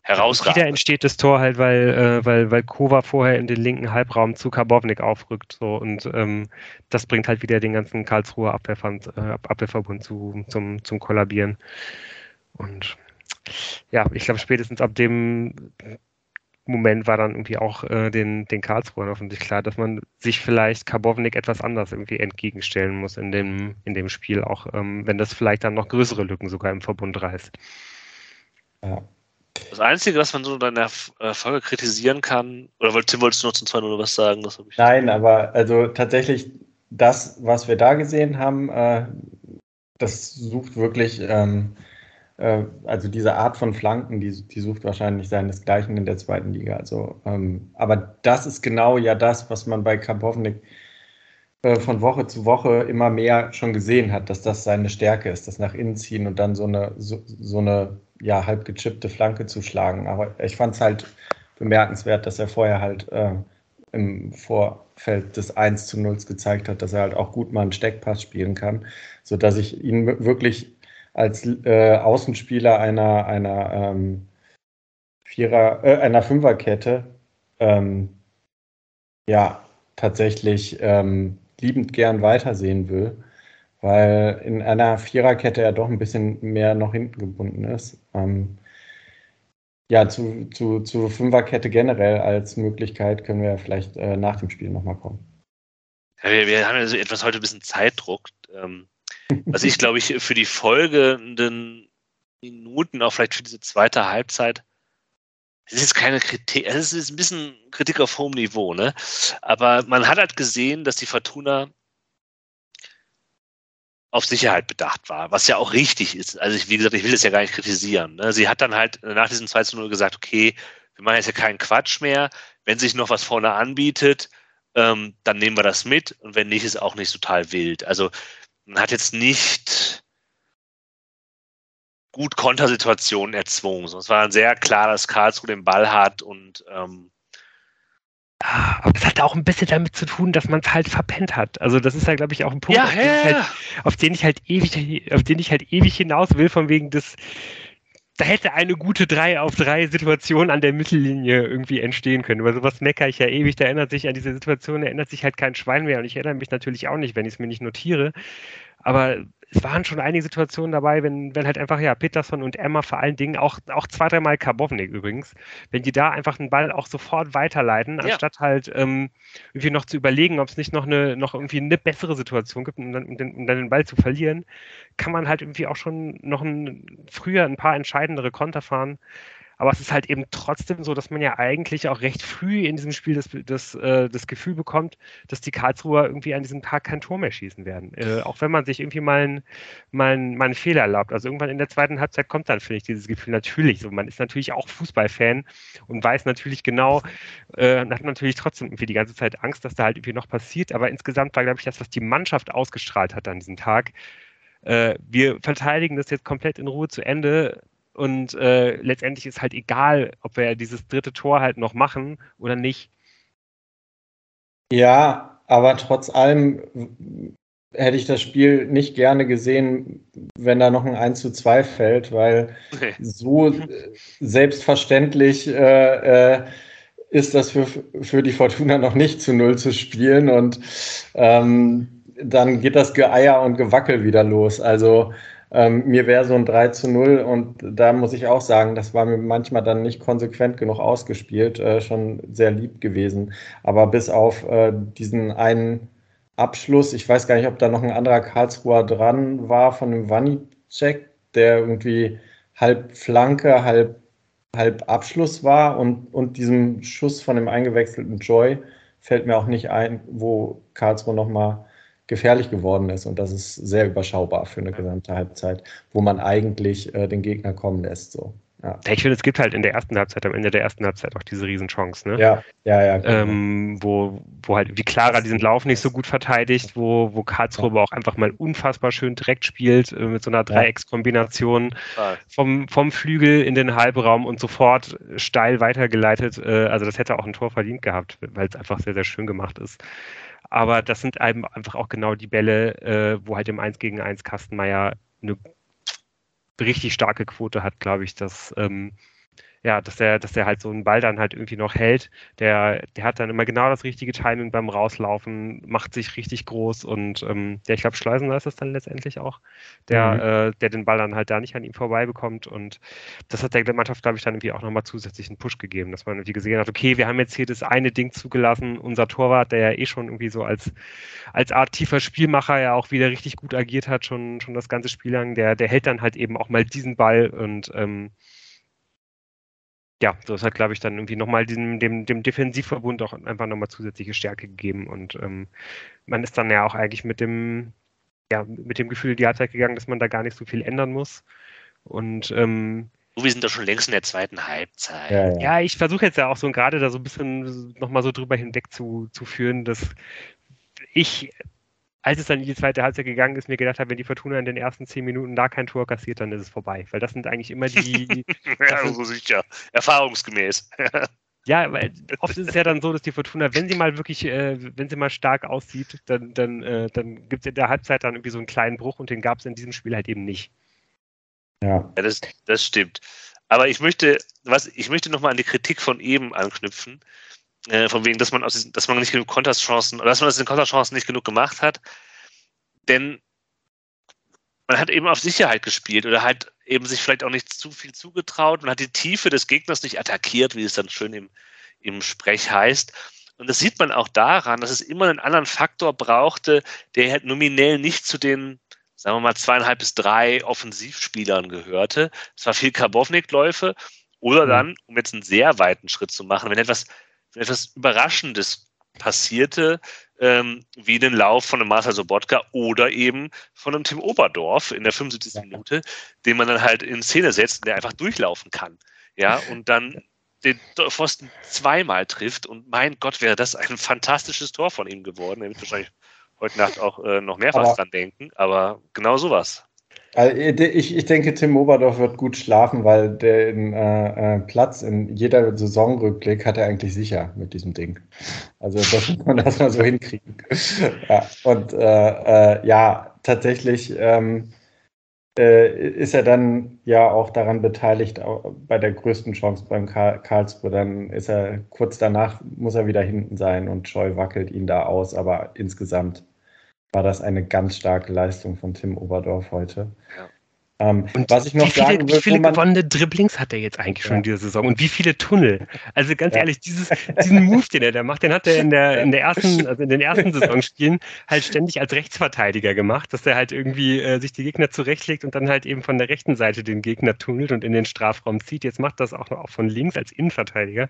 herausragend. Wieder entsteht das Tor halt, weil, äh, weil, weil Kova vorher in den linken Halbraum zu Karbovnik aufrückt. So, und ähm, das bringt halt wieder den ganzen Karlsruher Abwehrverbund, äh, Abwehrverbund zu, zum, zum Kollabieren. Und ja, ich glaube, spätestens ab dem Moment war dann irgendwie auch äh, den, den Karlsruhern offensichtlich klar, dass man sich vielleicht Karbovnik etwas anders irgendwie entgegenstellen muss in dem, in dem Spiel, auch ähm, wenn das vielleicht dann noch größere Lücken sogar im Verbund reißt. Ja. Das Einzige, was man so in äh, Folge kritisieren kann, oder Tim, wolltest du noch zum 2-0 was sagen? Nein, aber also tatsächlich das, was wir da gesehen haben, äh, das sucht wirklich, ähm, äh, also diese Art von Flanken, die, die sucht wahrscheinlich seinesgleichen in der zweiten Liga. Also, ähm, aber das ist genau ja das, was man bei Kapovnik äh, von Woche zu Woche immer mehr schon gesehen hat, dass das seine Stärke ist, das nach innen ziehen und dann so eine, so, so eine ja, halb gechippte Flanke zu schlagen. Aber ich fand es halt bemerkenswert, dass er vorher halt äh, im Vorfeld des 1 zu 0 gezeigt hat, dass er halt auch gut mal einen Steckpass spielen kann, sodass ich ihn wirklich als äh, Außenspieler einer, einer ähm, Vierer, äh, einer Fünferkette ähm, ja tatsächlich ähm, liebend gern weitersehen will weil in einer Viererkette ja doch ein bisschen mehr noch hinten gebunden ist. Ähm, ja, zu, zu, zu Fünferkette generell als Möglichkeit können wir vielleicht äh, nach dem Spiel nochmal kommen. Ja, wir, wir, haben ja so etwas heute ein bisschen Zeitdruck. Ähm, was ich, glaube ich, für die folgenden Minuten, auch vielleicht für diese zweite Halbzeit, es ist jetzt keine Kritik, es ist ein bisschen Kritik auf hohem Niveau, ne? Aber man hat halt gesehen, dass die Fortuna auf Sicherheit bedacht war, was ja auch richtig ist. Also ich, wie gesagt, ich will das ja gar nicht kritisieren. Ne? Sie hat dann halt nach diesem 2 zu 0 gesagt, okay, wir machen jetzt ja keinen Quatsch mehr. Wenn sich noch was vorne anbietet, ähm, dann nehmen wir das mit und wenn nicht, ist auch nicht total wild. Also man hat jetzt nicht gut Kontersituationen erzwungen. Es war sehr klar, dass Karlsruhe den Ball hat und ähm, aber das hat auch ein bisschen damit zu tun, dass man es halt verpennt hat. Also das ist ja, glaube ich, auch ein Punkt, ja, auf, den ja, halt, auf, den ich halt ewig, auf den ich halt ewig hinaus will, von wegen des, da hätte eine gute 3 auf 3 Situation an der Mittellinie irgendwie entstehen können. Über sowas meckere ich ja ewig, da erinnert sich an diese Situation, erinnert sich halt kein Schwein mehr und ich erinnere mich natürlich auch nicht, wenn ich es mir nicht notiere. Aber es waren schon einige Situationen dabei, wenn, wenn halt einfach, ja, Peterson und Emma vor allen Dingen, auch, auch zwei, dreimal Karbovnik übrigens, wenn die da einfach den Ball auch sofort weiterleiten, anstatt ja. halt ähm, irgendwie noch zu überlegen, ob es nicht noch eine, noch irgendwie eine bessere Situation gibt, um dann, um, den, um dann den Ball zu verlieren, kann man halt irgendwie auch schon noch ein, früher ein paar entscheidendere Konter fahren. Aber es ist halt eben trotzdem so, dass man ja eigentlich auch recht früh in diesem Spiel das, das, äh, das Gefühl bekommt, dass die Karlsruher irgendwie an diesem Tag kein Tor mehr schießen werden. Äh, auch wenn man sich irgendwie mal, ein, mal, ein, mal einen Fehler erlaubt. Also irgendwann in der zweiten Halbzeit kommt dann, finde ich, dieses Gefühl natürlich. So, man ist natürlich auch Fußballfan und weiß natürlich genau, äh, hat natürlich trotzdem irgendwie die ganze Zeit Angst, dass da halt irgendwie noch passiert. Aber insgesamt war, glaube ich, das, was die Mannschaft ausgestrahlt hat an diesem Tag, äh, wir verteidigen das jetzt komplett in Ruhe zu Ende und äh, letztendlich ist halt egal, ob wir dieses dritte Tor halt noch machen oder nicht. Ja, aber trotz allem hätte ich das Spiel nicht gerne gesehen, wenn da noch ein 1 zu 2 fällt, weil (laughs) so selbstverständlich äh, äh, ist das für, für die Fortuna noch nicht zu Null zu spielen und ähm, dann geht das Geeier und Gewackel wieder los. Also ähm, mir wäre so ein 3 zu 0 und da muss ich auch sagen, das war mir manchmal dann nicht konsequent genug ausgespielt, äh, schon sehr lieb gewesen. Aber bis auf äh, diesen einen Abschluss, ich weiß gar nicht, ob da noch ein anderer Karlsruher dran war von dem Wanni-Check, der irgendwie halb Flanke, halb, halb Abschluss war und, und diesem Schuss von dem eingewechselten Joy fällt mir auch nicht ein, wo Karlsruhe nochmal gefährlich geworden ist. Und das ist sehr überschaubar für eine gesamte Halbzeit, wo man eigentlich äh, den Gegner kommen lässt. So. Ja. Ich finde, es gibt halt in der ersten Halbzeit, am Ende der ersten Halbzeit auch diese Riesenchance, ne? Ja, ja, ja. Genau. Ähm, wo, wo halt wie Clara diesen Lauf nicht so gut verteidigt, wo, wo Karlsruhe ja. auch einfach mal unfassbar schön direkt spielt, äh, mit so einer Dreieckskombination ja. vom, vom Flügel in den Halbraum und sofort steil weitergeleitet. Äh, also das hätte auch ein Tor verdient gehabt, weil es einfach sehr, sehr schön gemacht ist. Aber das sind einfach auch genau die Bälle, äh, wo halt im 1 gegen 1 Kastenmeier eine richtig starke Quote hat, glaube ich, dass ähm, ja, dass der, dass der halt so einen Ball dann halt irgendwie noch hält. Der, der hat dann immer genau das richtige Timing beim Rauslaufen, macht sich richtig groß und ähm, ja, ich glaube, Schleusener ist es dann letztendlich auch, der, mhm. äh, der den Ball dann halt da nicht an ihm vorbei bekommt. Und das hat der Mannschaft, glaube ich, dann irgendwie auch nochmal zusätzlich einen Push gegeben, dass man irgendwie gesehen hat, okay, wir haben jetzt hier das eine Ding zugelassen, unser Torwart, der ja eh schon irgendwie so als, als Art tiefer Spielmacher ja auch wieder richtig gut agiert hat, schon, schon das ganze Spiel lang, der, der hält dann halt eben auch mal diesen Ball und ähm, ja, das hat, glaube ich, dann irgendwie nochmal dem, dem, dem Defensivverbund auch einfach nochmal zusätzliche Stärke gegeben. Und ähm, man ist dann ja auch eigentlich mit dem, ja, mit dem Gefühl in die Halbzeit gegangen, dass man da gar nicht so viel ändern muss. Und ähm, wir sind doch schon längst in der zweiten Halbzeit. Ja, ja. ja ich versuche jetzt ja auch so gerade da so ein bisschen nochmal so drüber hinweg zu, zu führen, dass ich als es dann in die zweite Halbzeit gegangen ist, mir gedacht habe, wenn die Fortuna in den ersten zehn Minuten da kein Tor kassiert, dann ist es vorbei. Weil das sind eigentlich immer die. (laughs) ja, so sicher. Erfahrungsgemäß. (laughs) ja, weil oft ist es ja dann so, dass die Fortuna, wenn sie mal wirklich, äh, wenn sie mal stark aussieht, dann, dann, äh, dann gibt es in der Halbzeit dann irgendwie so einen kleinen Bruch und den gab es in diesem Spiel halt eben nicht. Ja, ja das, das stimmt. Aber ich möchte, was, ich möchte nochmal an die Kritik von eben anknüpfen. Äh, von wegen, dass man, aus, dass man nicht genug Konterchancen, dass man aus den Konterchancen nicht genug gemacht hat. Denn man hat eben auf Sicherheit gespielt oder halt eben sich vielleicht auch nicht zu viel zugetraut. Man hat die Tiefe des Gegners nicht attackiert, wie es dann schön im, im Sprech heißt. Und das sieht man auch daran, dass es immer einen anderen Faktor brauchte, der halt nominell nicht zu den, sagen wir mal, zweieinhalb bis drei Offensivspielern gehörte. Es war viel Karbovnik-Läufe oder mhm. dann, um jetzt einen sehr weiten Schritt zu machen, wenn etwas etwas Überraschendes passierte, ähm, wie den Lauf von einem Marcel Sobotka oder eben von einem Tim Oberdorf in der 75. Ja. Minute, den man dann halt in Szene setzt, der einfach durchlaufen kann. Ja, und dann (laughs) den Pfosten zweimal trifft. Und mein Gott, wäre das ein fantastisches Tor von ihm geworden. Er wird wahrscheinlich heute Nacht auch äh, noch mehrfach aber, dran denken, aber genau sowas. Also ich, ich denke, Tim Oberdorf wird gut schlafen, weil den äh, äh, Platz in jeder Saisonrückblick hat er eigentlich sicher mit diesem Ding. Also das muss man (laughs) erstmal so hinkriegen. ja, und äh, äh, ja, tatsächlich ähm, äh, ist er dann ja auch daran beteiligt, auch bei der größten Chance beim Karl Karlsruhe. Dann ist er kurz danach, muss er wieder hinten sein und Scheu wackelt ihn da aus, aber insgesamt war das eine ganz starke Leistung von Tim Oberdorf heute. Ja. Ähm, und was ich noch wie viele, sagen will, wie viele gewonnene Dribblings hat er jetzt eigentlich schon ja. in dieser Saison und wie viele Tunnel? Also ganz ja. ehrlich, dieses, diesen Move, den er da macht, den hat er in der, in der ersten, (laughs) also in den ersten Saisonspielen halt ständig als Rechtsverteidiger gemacht, dass er halt irgendwie äh, sich die Gegner zurechtlegt und dann halt eben von der rechten Seite den Gegner tunnelt und in den Strafraum zieht. Jetzt macht das auch noch von links als Innenverteidiger.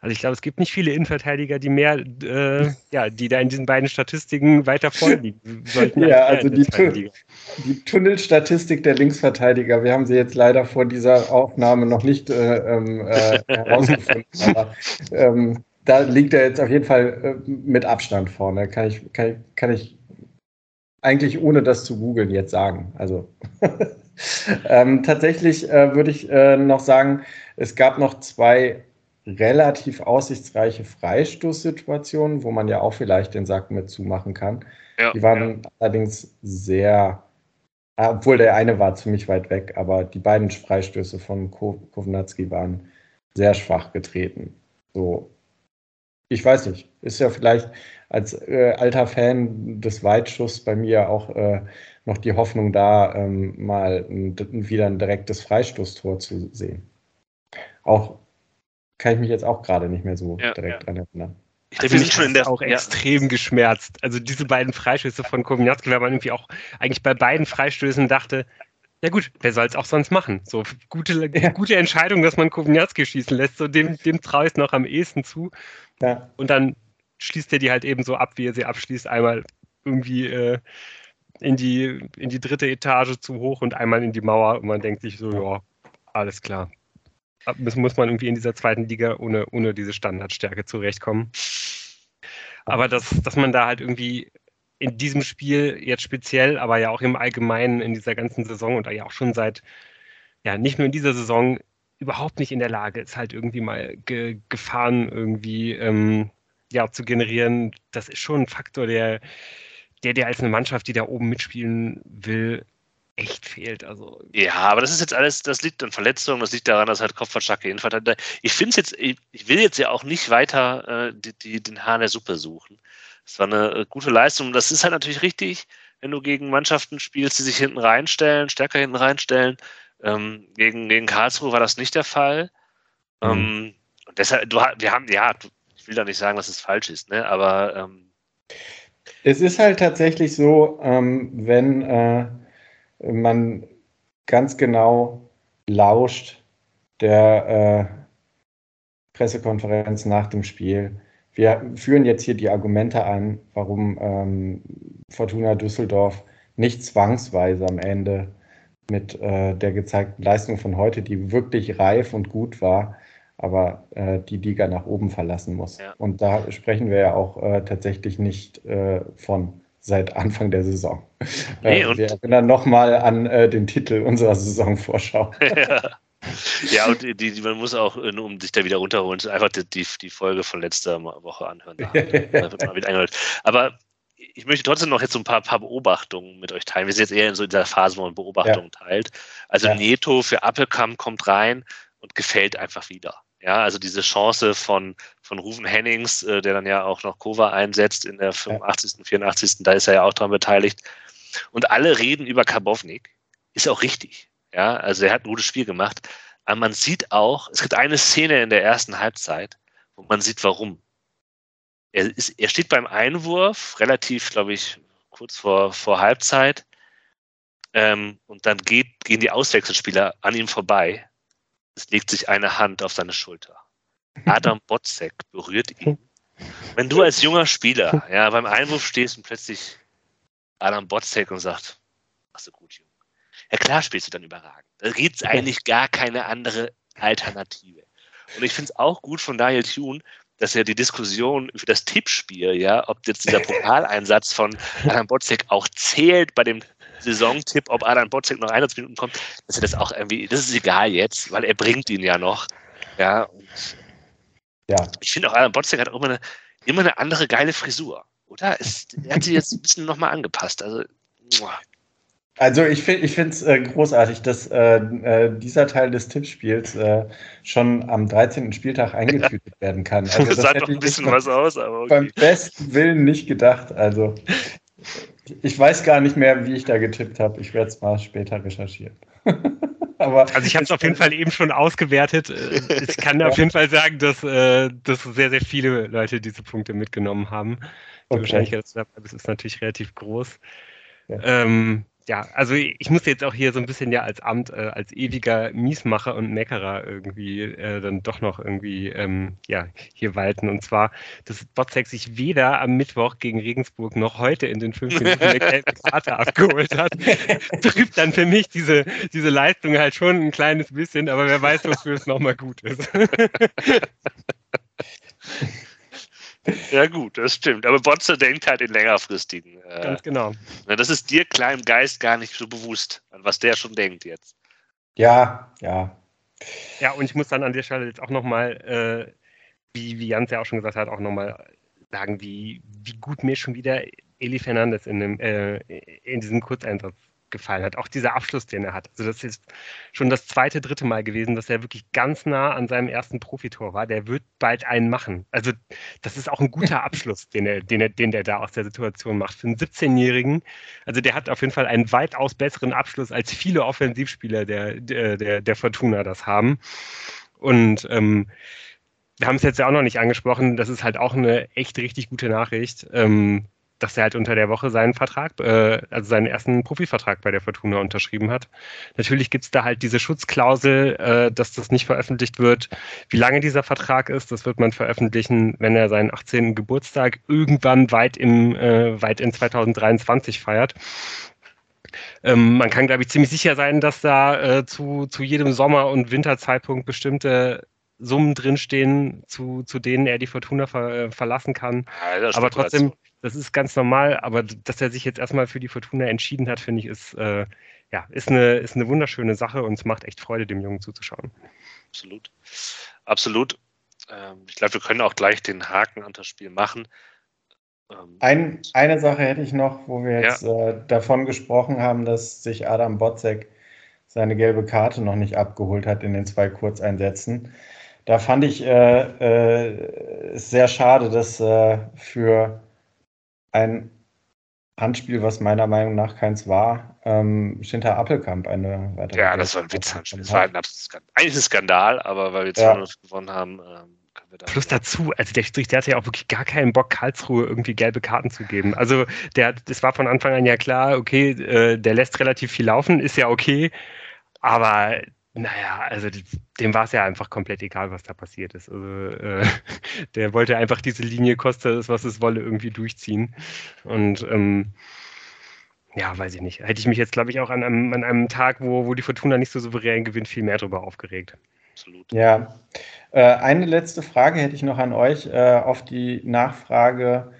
Also ich glaube, es gibt nicht viele Innenverteidiger, die mehr, äh, ja, die da in diesen beiden Statistiken weiter vorne liegen sollten. Ja, also die, die Tunnelstatistik der Links Linksverteidiger. Wir haben sie jetzt leider vor dieser Aufnahme noch nicht äh, ähm, äh, herausgefunden. (laughs) aber ähm, da liegt er jetzt auf jeden Fall äh, mit Abstand vorne. Kann ich, kann, ich, kann ich eigentlich ohne das zu googeln jetzt sagen. Also (laughs) ähm, tatsächlich äh, würde ich äh, noch sagen, es gab noch zwei relativ aussichtsreiche Freistoßsituationen, wo man ja auch vielleicht den Sack mit zumachen kann. Ja, die waren ja. allerdings sehr obwohl der eine war ziemlich weit weg, aber die beiden Freistöße von Kovnatski waren sehr schwach getreten. So, ich weiß nicht, ist ja vielleicht als äh, alter Fan des Weitschusses bei mir auch äh, noch die Hoffnung da, ähm, mal ein, wieder ein direktes Freistoßtor zu sehen. Auch kann ich mich jetzt auch gerade nicht mehr so ja, direkt ja. dran erinnern. Ich wir sind schon in der auch ja. extrem geschmerzt. Also diese beiden Freistöße von Kominatski, weil man irgendwie auch eigentlich bei beiden Freistößen dachte, ja gut, wer soll es auch sonst machen? So gute, ja. gute Entscheidung, dass man Kovinatski schießen lässt, so dem, dem traue ich es noch am ehesten zu. Ja. Und dann schließt er die halt eben so ab, wie er sie abschließt, einmal irgendwie äh, in, die, in die dritte Etage zu hoch und einmal in die Mauer und man denkt sich so, ja, alles klar. Das muss man irgendwie in dieser zweiten Liga ohne, ohne diese Standardstärke zurechtkommen. Aber dass, dass man da halt irgendwie in diesem Spiel jetzt speziell, aber ja auch im Allgemeinen in dieser ganzen Saison und ja auch schon seit, ja, nicht nur in dieser Saison, überhaupt nicht in der Lage ist, halt irgendwie mal Ge Gefahren irgendwie ähm, ja, zu generieren, das ist schon ein Faktor, der, der dir als eine Mannschaft, die da oben mitspielen will, echt fehlt. Also ja, aber das ist jetzt alles, das liegt an Verletzungen, das liegt daran, dass halt Kopfballstarke jedenfalls hat. Ich finde es jetzt, ich, will jetzt ja auch nicht weiter äh, die, die, den Hahn der Suppe suchen. Es war eine äh, gute Leistung. Das ist halt natürlich richtig, wenn du gegen Mannschaften spielst, die sich hinten reinstellen, stärker hinten reinstellen. Ähm, gegen, gegen Karlsruhe war das nicht der Fall. Mhm. Ähm, und deshalb, du, wir haben, ja, ich will da nicht sagen, dass es falsch ist, ne? aber ähm, es ist halt tatsächlich so, ähm, wenn äh, man ganz genau lauscht der äh, Pressekonferenz nach dem Spiel. Wir führen jetzt hier die Argumente an, warum ähm, Fortuna Düsseldorf nicht zwangsweise am Ende mit äh, der gezeigten Leistung von heute, die wirklich reif und gut war, aber äh, die Liga nach oben verlassen muss. Ja. Und da sprechen wir ja auch äh, tatsächlich nicht äh, von seit Anfang der Saison. Nee, äh, wir erinnern nochmal an äh, den Titel unserer Saisonvorschau. (laughs) ja. ja, und die, die, man muss auch, äh, um sich da wieder runterholen, einfach die, die, Folge von letzter Woche anhören. Da, wird wieder Aber ich möchte trotzdem noch jetzt so ein paar, paar Beobachtungen mit euch teilen. Wir sind jetzt eher in so dieser Phase, wo man Beobachtungen ja. teilt. Also ja. Neto für Appelkamp kommt rein und gefällt einfach wieder. Ja, also diese Chance von, von Ruven Hennings, äh, der dann ja auch noch Kova einsetzt in der 85., 84., da ist er ja auch dran beteiligt. Und alle reden über Karbovnik. Ist auch richtig. Ja, also er hat ein gutes Spiel gemacht. Aber man sieht auch, es gibt eine Szene in der ersten Halbzeit, wo man sieht, warum. Er, ist, er steht beim Einwurf, relativ, glaube ich, kurz vor, vor Halbzeit. Ähm, und dann geht, gehen die Auswechselspieler an ihm vorbei es legt sich eine Hand auf seine Schulter. Adam Botzek berührt ihn. Wenn du als junger Spieler ja, beim Einwurf stehst und plötzlich Adam Botzek und sagt, machst du gut, Junge. Ja klar spielst du dann überragend. Da gibt es eigentlich gar keine andere Alternative. Und ich finde es auch gut von Daniel Thune, dass er die Diskussion für das Tippspiel, ja, ob jetzt dieser (laughs) Pokaleinsatz von Adam Botzek auch zählt bei dem Saisontipp, ob Adam Botzek noch Einsatzminuten kommt, dass er das auch irgendwie, das ist egal jetzt, weil er bringt ihn ja noch. Ja, und ja. ich finde auch, Adam Botzek hat auch immer eine, immer eine andere geile Frisur, oder? Er hat sie jetzt ein bisschen nochmal angepasst. Also, also ich finde es äh, großartig, dass äh, äh, dieser Teil des Tippspiels äh, schon am 13. Spieltag eingetütet (laughs) werden kann. Also, das, das sah doch ein bisschen was aus, aber okay. beim besten Willen nicht gedacht. Also ich weiß gar nicht mehr, wie ich da getippt habe. Ich werde es mal später recherchieren. (laughs) Aber also ich habe es auf jeden Fall eben schon ausgewertet. Äh, ich kann ja. auf jeden Fall sagen, dass, äh, dass sehr, sehr viele Leute diese Punkte mitgenommen haben. Die okay. Wahrscheinlichkeit, das ist natürlich relativ groß. Ja. Ähm, ja, also ich muss jetzt auch hier so ein bisschen ja als Amt, äh, als ewiger Miesmacher und Meckerer irgendwie äh, dann doch noch irgendwie ähm, ja, hier walten. Und zwar, dass Botzek sich weder am Mittwoch gegen Regensburg noch heute in den fünf Minuten eine gelbe Karte abgeholt hat, trübt dann für mich diese, diese Leistung halt schon ein kleines bisschen, aber wer weiß, wofür es nochmal gut ist. (laughs) Ja, gut, das stimmt. Aber Botze denkt halt in längerfristigen. Äh, Ganz genau. Das ist dir kleinem Geist gar nicht so bewusst, an was der schon denkt jetzt. Ja, ja. Ja, und ich muss dann an der Stelle jetzt auch nochmal, äh, wie, wie Jans ja auch schon gesagt hat, auch nochmal sagen, wie, wie gut mir schon wieder Eli Fernandes in, dem, äh, in diesem Kurzeinsatz gefallen hat. Auch dieser Abschluss, den er hat. Also das ist schon das zweite, dritte Mal gewesen, dass er wirklich ganz nah an seinem ersten Profitor war. Der wird bald einen machen. Also das ist auch ein guter (laughs) Abschluss, den er, den er, den der da aus der Situation macht. Für einen 17-Jährigen, also der hat auf jeden Fall einen weitaus besseren Abschluss, als viele Offensivspieler der, der, der, der Fortuna das haben. Und ähm, wir haben es jetzt ja auch noch nicht angesprochen, das ist halt auch eine echt richtig gute Nachricht. Ähm, dass er halt unter der Woche seinen Vertrag, äh, also seinen ersten Profivertrag bei der Fortuna unterschrieben hat. Natürlich gibt es da halt diese Schutzklausel, äh, dass das nicht veröffentlicht wird. Wie lange dieser Vertrag ist, das wird man veröffentlichen, wenn er seinen 18. Geburtstag irgendwann weit im äh, weit in 2023 feiert. Ähm, man kann, glaube ich, ziemlich sicher sein, dass da äh, zu, zu jedem Sommer- und Winterzeitpunkt bestimmte Summen drinstehen, zu, zu denen er die Fortuna ver, äh, verlassen kann. Ja, aber trotzdem, das ist ganz normal, aber dass er sich jetzt erstmal für die Fortuna entschieden hat, finde ich, ist, äh, ja, ist, eine, ist eine wunderschöne Sache und es macht echt Freude, dem Jungen zuzuschauen. Absolut. Absolut. Ähm, ich glaube, wir können auch gleich den Haken an das Spiel machen. Ähm, Ein, eine Sache hätte ich noch, wo wir jetzt ja. äh, davon gesprochen haben, dass sich Adam Botzek seine gelbe Karte noch nicht abgeholt hat in den zwei Kurzeinsätzen. Da fand ich äh, äh, sehr schade, dass äh, für ein Handspiel, was meiner Meinung nach keins war, ähm, Schinter Appelkamp eine weitere. Ja, das war ein Witzhandspiel. Das war ein absolutes Eigentlich ein Skandal, aber weil wir 2 ja. gewonnen haben, ähm, Plus dazu, also der Strich, der hatte ja auch wirklich gar keinen Bock, Karlsruhe irgendwie gelbe Karten zu geben. Also der, das war von Anfang an ja klar, okay, äh, der lässt relativ viel laufen, ist ja okay, aber naja, also dem war es ja einfach komplett egal, was da passiert ist. Also äh, (laughs) der wollte einfach diese Linie, koste es, was es wolle, irgendwie durchziehen. Und ähm, ja, weiß ich nicht. Hätte ich mich jetzt, glaube ich, auch an einem, an einem Tag, wo, wo die Fortuna nicht so souverän gewinnt, viel mehr darüber aufgeregt. Absolut. Ja. Äh, eine letzte Frage hätte ich noch an euch äh, auf die Nachfrage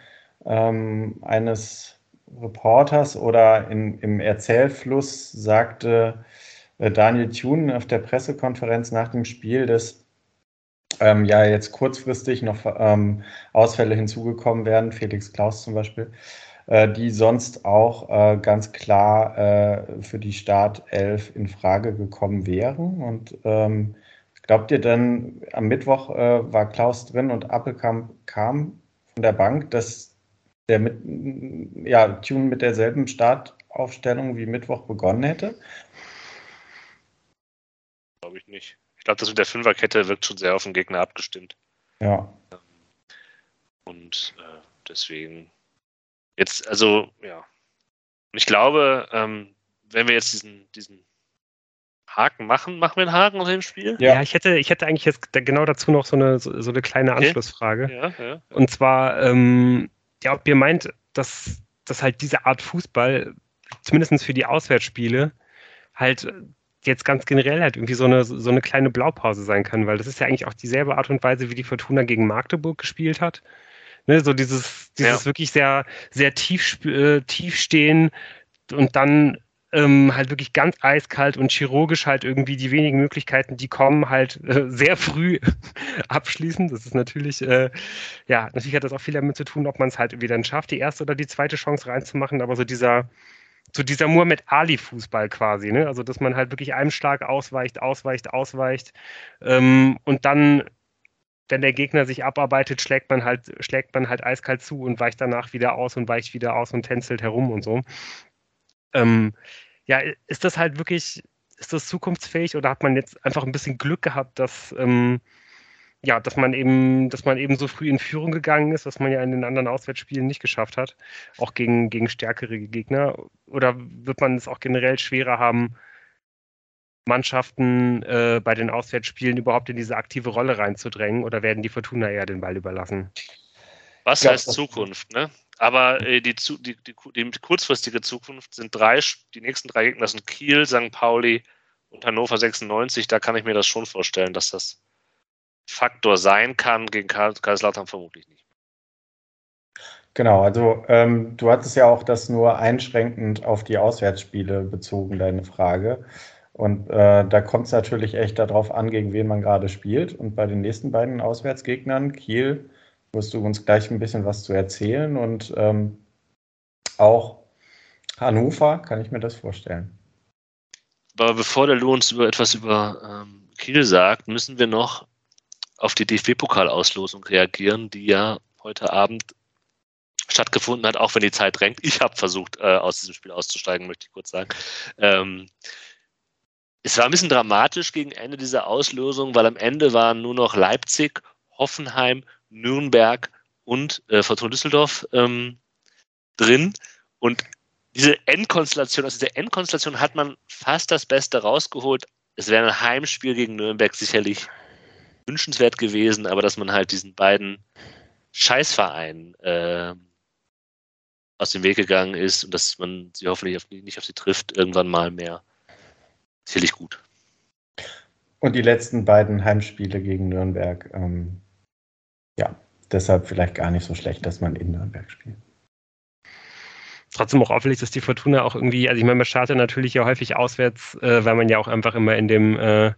ähm, eines Reporters oder in, im Erzählfluss sagte äh, Daniel Thune auf der Pressekonferenz nach dem Spiel, dass ähm, ja jetzt kurzfristig noch ähm, Ausfälle hinzugekommen werden, Felix Klaus zum Beispiel, äh, die sonst auch äh, ganz klar äh, für die Startelf in Frage gekommen wären. Und ähm, glaubt ihr denn, am Mittwoch äh, war Klaus drin und Appelkamp kam von der Bank, dass der mit, ja, Tune mit derselben Startaufstellung wie Mittwoch begonnen hätte? Glaube ich nicht. Ich glaube, das mit der Fünferkette wirkt schon sehr auf den Gegner abgestimmt. Ja. Und äh, deswegen jetzt, also, ja. Und ich glaube, ähm, wenn wir jetzt diesen, diesen Haken machen, machen wir einen Haken aus dem Spiel? Ja, ja ich, hätte, ich hätte eigentlich jetzt genau dazu noch so eine, so, so eine kleine Anschlussfrage. Okay. Ja, ja, Und zwar, ähm, ja, ob ihr meint, dass, dass halt diese Art Fußball, zumindest für die Auswärtsspiele, halt jetzt ganz generell halt irgendwie so eine, so eine kleine Blaupause sein kann, weil das ist ja eigentlich auch dieselbe Art und Weise, wie die Fortuna gegen Magdeburg gespielt hat. Ne, so dieses, dieses ja. wirklich sehr, sehr tief, äh, tief stehen und dann ähm, halt wirklich ganz eiskalt und chirurgisch halt irgendwie die wenigen Möglichkeiten, die kommen, halt äh, sehr früh (laughs) abschließen. Das ist natürlich, äh, ja, natürlich hat das auch viel damit zu tun, ob man es halt irgendwie dann schafft, die erste oder die zweite Chance reinzumachen, aber so dieser, so dieser Muhammad Ali-Fußball quasi, ne? Also, dass man halt wirklich einem Schlag ausweicht, ausweicht, ausweicht ähm, und dann, wenn der Gegner sich abarbeitet, schlägt man halt, schlägt man halt eiskalt zu und weicht danach wieder aus und weicht wieder aus und tänzelt herum und so. Ähm, ja, ist das halt wirklich, ist das zukunftsfähig oder hat man jetzt einfach ein bisschen Glück gehabt, dass ähm, ja, dass man eben, dass man eben so früh in Führung gegangen ist, was man ja in den anderen Auswärtsspielen nicht geschafft hat, auch gegen, gegen stärkere Gegner? Oder wird man es auch generell schwerer haben, Mannschaften äh, bei den Auswärtsspielen überhaupt in diese aktive Rolle reinzudrängen oder werden die Fortuna eher den Ball überlassen? Was ja, heißt Zukunft, ne? Aber äh, die, die, die, die, kurzfristige Zukunft sind drei, die nächsten drei Gegner sind Kiel, St. Pauli und Hannover 96. Da kann ich mir das schon vorstellen, dass das Faktor sein kann, gegen Kaiserslautern vermutlich nicht. Genau, also ähm, du hattest ja auch das nur einschränkend auf die Auswärtsspiele bezogen, deine Frage. Und äh, da kommt es natürlich echt darauf an, gegen wen man gerade spielt. Und bei den nächsten beiden Auswärtsgegnern, Kiel, wirst du uns gleich ein bisschen was zu erzählen. Und ähm, auch Hannover, kann ich mir das vorstellen. Aber bevor der Lou uns über etwas über ähm, Kiel sagt, müssen wir noch auf die DFB-Pokalauslosung reagieren, die ja heute Abend stattgefunden hat, auch wenn die Zeit drängt. Ich habe versucht, äh, aus diesem Spiel auszusteigen, möchte ich kurz sagen. Ähm, es war ein bisschen dramatisch gegen Ende dieser Auslosung, weil am Ende waren nur noch Leipzig, Hoffenheim, Nürnberg und äh, Fortuna Düsseldorf ähm, drin und diese Endkonstellation, aus dieser Endkonstellation hat man fast das Beste rausgeholt. Es wäre ein Heimspiel gegen Nürnberg sicherlich wünschenswert gewesen, aber dass man halt diesen beiden Scheißvereinen äh, aus dem Weg gegangen ist und dass man sie hoffentlich auf, nicht auf sie trifft, irgendwann mal mehr. Sicherlich gut. Und die letzten beiden Heimspiele gegen Nürnberg, ähm, ja, deshalb vielleicht gar nicht so schlecht, dass man in Nürnberg spielt trotzdem auch auffällig, dass die Fortuna auch irgendwie, also ich meine, man startet natürlich ja häufig auswärts, äh, weil man ja auch einfach immer in dem äh,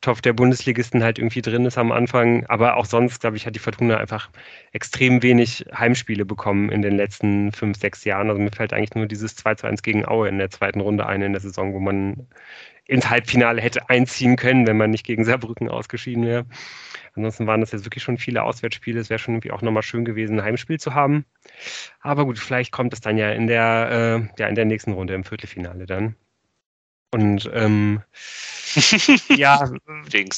Topf der Bundesligisten halt irgendwie drin ist am Anfang. Aber auch sonst, glaube ich, hat die Fortuna einfach extrem wenig Heimspiele bekommen in den letzten fünf, sechs Jahren. Also mir fällt eigentlich nur dieses 2 zu 1 gegen Aue in der zweiten Runde ein in der Saison, wo man ins Halbfinale hätte einziehen können, wenn man nicht gegen Saarbrücken ausgeschieden wäre. Ansonsten waren das jetzt wirklich schon viele Auswärtsspiele. Es wäre schon irgendwie auch nochmal schön gewesen, ein Heimspiel zu haben. Aber gut, vielleicht kommt es dann ja in der, äh, ja, in der nächsten Runde im Viertelfinale dann. Und ähm, (laughs) ja,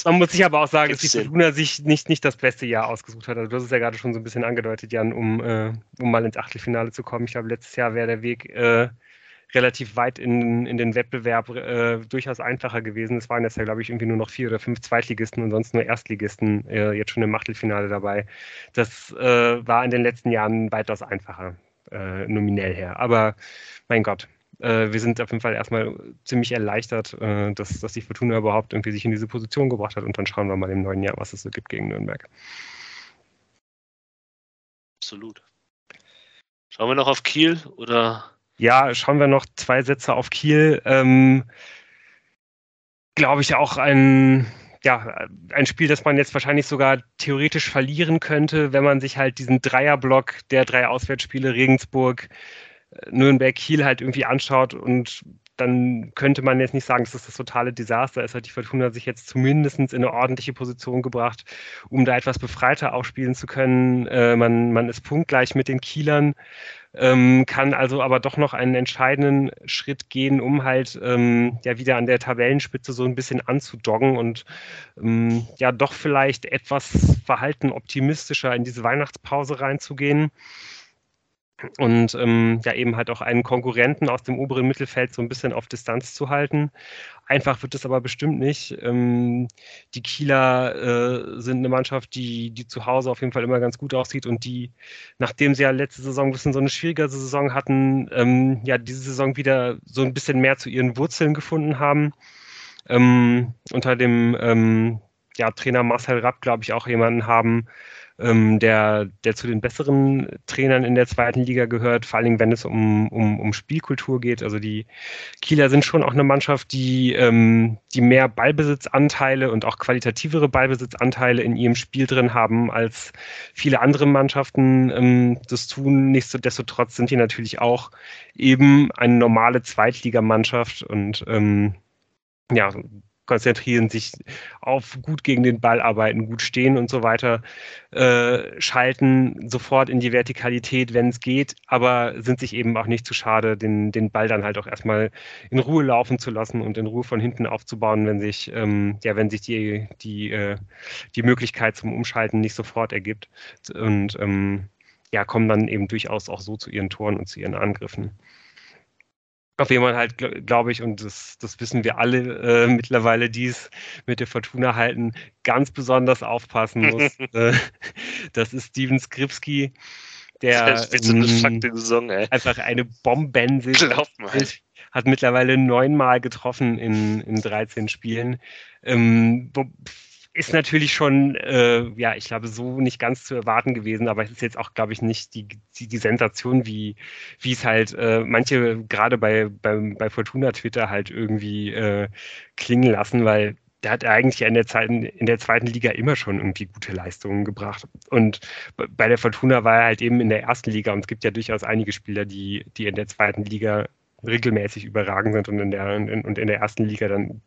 man muss sich aber auch sagen, Gibt's dass die Fortuna sich nicht, nicht das beste Jahr ausgesucht hat. Also du hast es ja gerade schon so ein bisschen angedeutet, Jan, um, äh, um mal ins Achtelfinale zu kommen. Ich glaube, letztes Jahr wäre der Weg äh, relativ weit in, in den Wettbewerb äh, durchaus einfacher gewesen. Es waren jetzt ja, glaube ich, irgendwie nur noch vier oder fünf Zweitligisten und sonst nur Erstligisten äh, jetzt schon im Achtelfinale dabei. Das äh, war in den letzten Jahren weitaus einfacher, äh, nominell her. Aber mein Gott, wir sind auf jeden Fall erstmal ziemlich erleichtert, äh, dass, dass die Fortuna überhaupt irgendwie sich in diese Position gebracht hat und dann schauen wir mal im neuen Jahr, was es so gibt gegen Nürnberg. Absolut. Schauen wir noch auf Kiel oder ja, schauen wir noch zwei Sätze auf Kiel. Ähm, Glaube ich auch ein, ja, ein Spiel, das man jetzt wahrscheinlich sogar theoretisch verlieren könnte, wenn man sich halt diesen Dreierblock der drei Auswärtsspiele Regensburg, äh, Nürnberg, Kiel halt irgendwie anschaut und dann könnte man jetzt nicht sagen, dass das das totale Desaster ist. Hat die Fortuna sich jetzt zumindest in eine ordentliche Position gebracht, um da etwas befreiter aufspielen zu können. Äh, man, man ist punktgleich mit den Kielern ähm, kann also aber doch noch einen entscheidenden Schritt gehen, um halt ähm, ja wieder an der Tabellenspitze so ein bisschen anzudoggen und ähm, ja doch vielleicht etwas verhalten optimistischer in diese Weihnachtspause reinzugehen und ähm, ja eben halt auch einen Konkurrenten aus dem oberen Mittelfeld so ein bisschen auf Distanz zu halten. Einfach wird es aber bestimmt nicht. Ähm, die Kieler äh, sind eine Mannschaft, die, die zu Hause auf jeden Fall immer ganz gut aussieht und die, nachdem sie ja letzte Saison ein bisschen so eine schwierige Saison hatten, ähm, ja diese Saison wieder so ein bisschen mehr zu ihren Wurzeln gefunden haben. Ähm, unter dem ähm, ja, Trainer Marcel Rapp, glaube ich, auch jemanden haben, ähm, der, der zu den besseren Trainern in der zweiten Liga gehört, vor allem wenn es um, um, um Spielkultur geht. Also die Kieler sind schon auch eine Mannschaft, die, ähm, die mehr Ballbesitzanteile und auch qualitativere Ballbesitzanteile in ihrem Spiel drin haben, als viele andere Mannschaften ähm, das tun. Nichtsdestotrotz sind die natürlich auch eben eine normale Zweitligamannschaft und ähm, ja, konzentrieren, sich auf gut gegen den Ball arbeiten, gut stehen und so weiter, äh, schalten sofort in die Vertikalität, wenn es geht, aber sind sich eben auch nicht zu schade, den, den Ball dann halt auch erstmal in Ruhe laufen zu lassen und in Ruhe von hinten aufzubauen, wenn sich, ähm, ja, wenn sich die, die, äh, die Möglichkeit zum Umschalten nicht sofort ergibt. Und ähm, ja, kommen dann eben durchaus auch so zu ihren Toren und zu ihren Angriffen auf wen man halt, glaube ich, und das, das wissen wir alle äh, mittlerweile, die es mit der Fortuna halten, ganz besonders aufpassen muss. (laughs) äh, das ist Steven Skripski, der ähm, Saison, einfach eine Bombense. Hat mittlerweile neunmal getroffen in, in 13 Spielen. Ähm, ist natürlich schon, äh, ja, ich glaube, so nicht ganz zu erwarten gewesen, aber es ist jetzt auch, glaube ich, nicht die, die, die Sensation, wie, es halt äh, manche gerade bei, bei, bei Fortuna Twitter halt irgendwie äh, klingen lassen, weil der hat eigentlich in der, Zeit, in der zweiten Liga immer schon irgendwie gute Leistungen gebracht. Und bei der Fortuna war er halt eben in der ersten Liga und es gibt ja durchaus einige Spieler, die, die in der zweiten Liga regelmäßig überragend sind und in der, in, und in der ersten Liga dann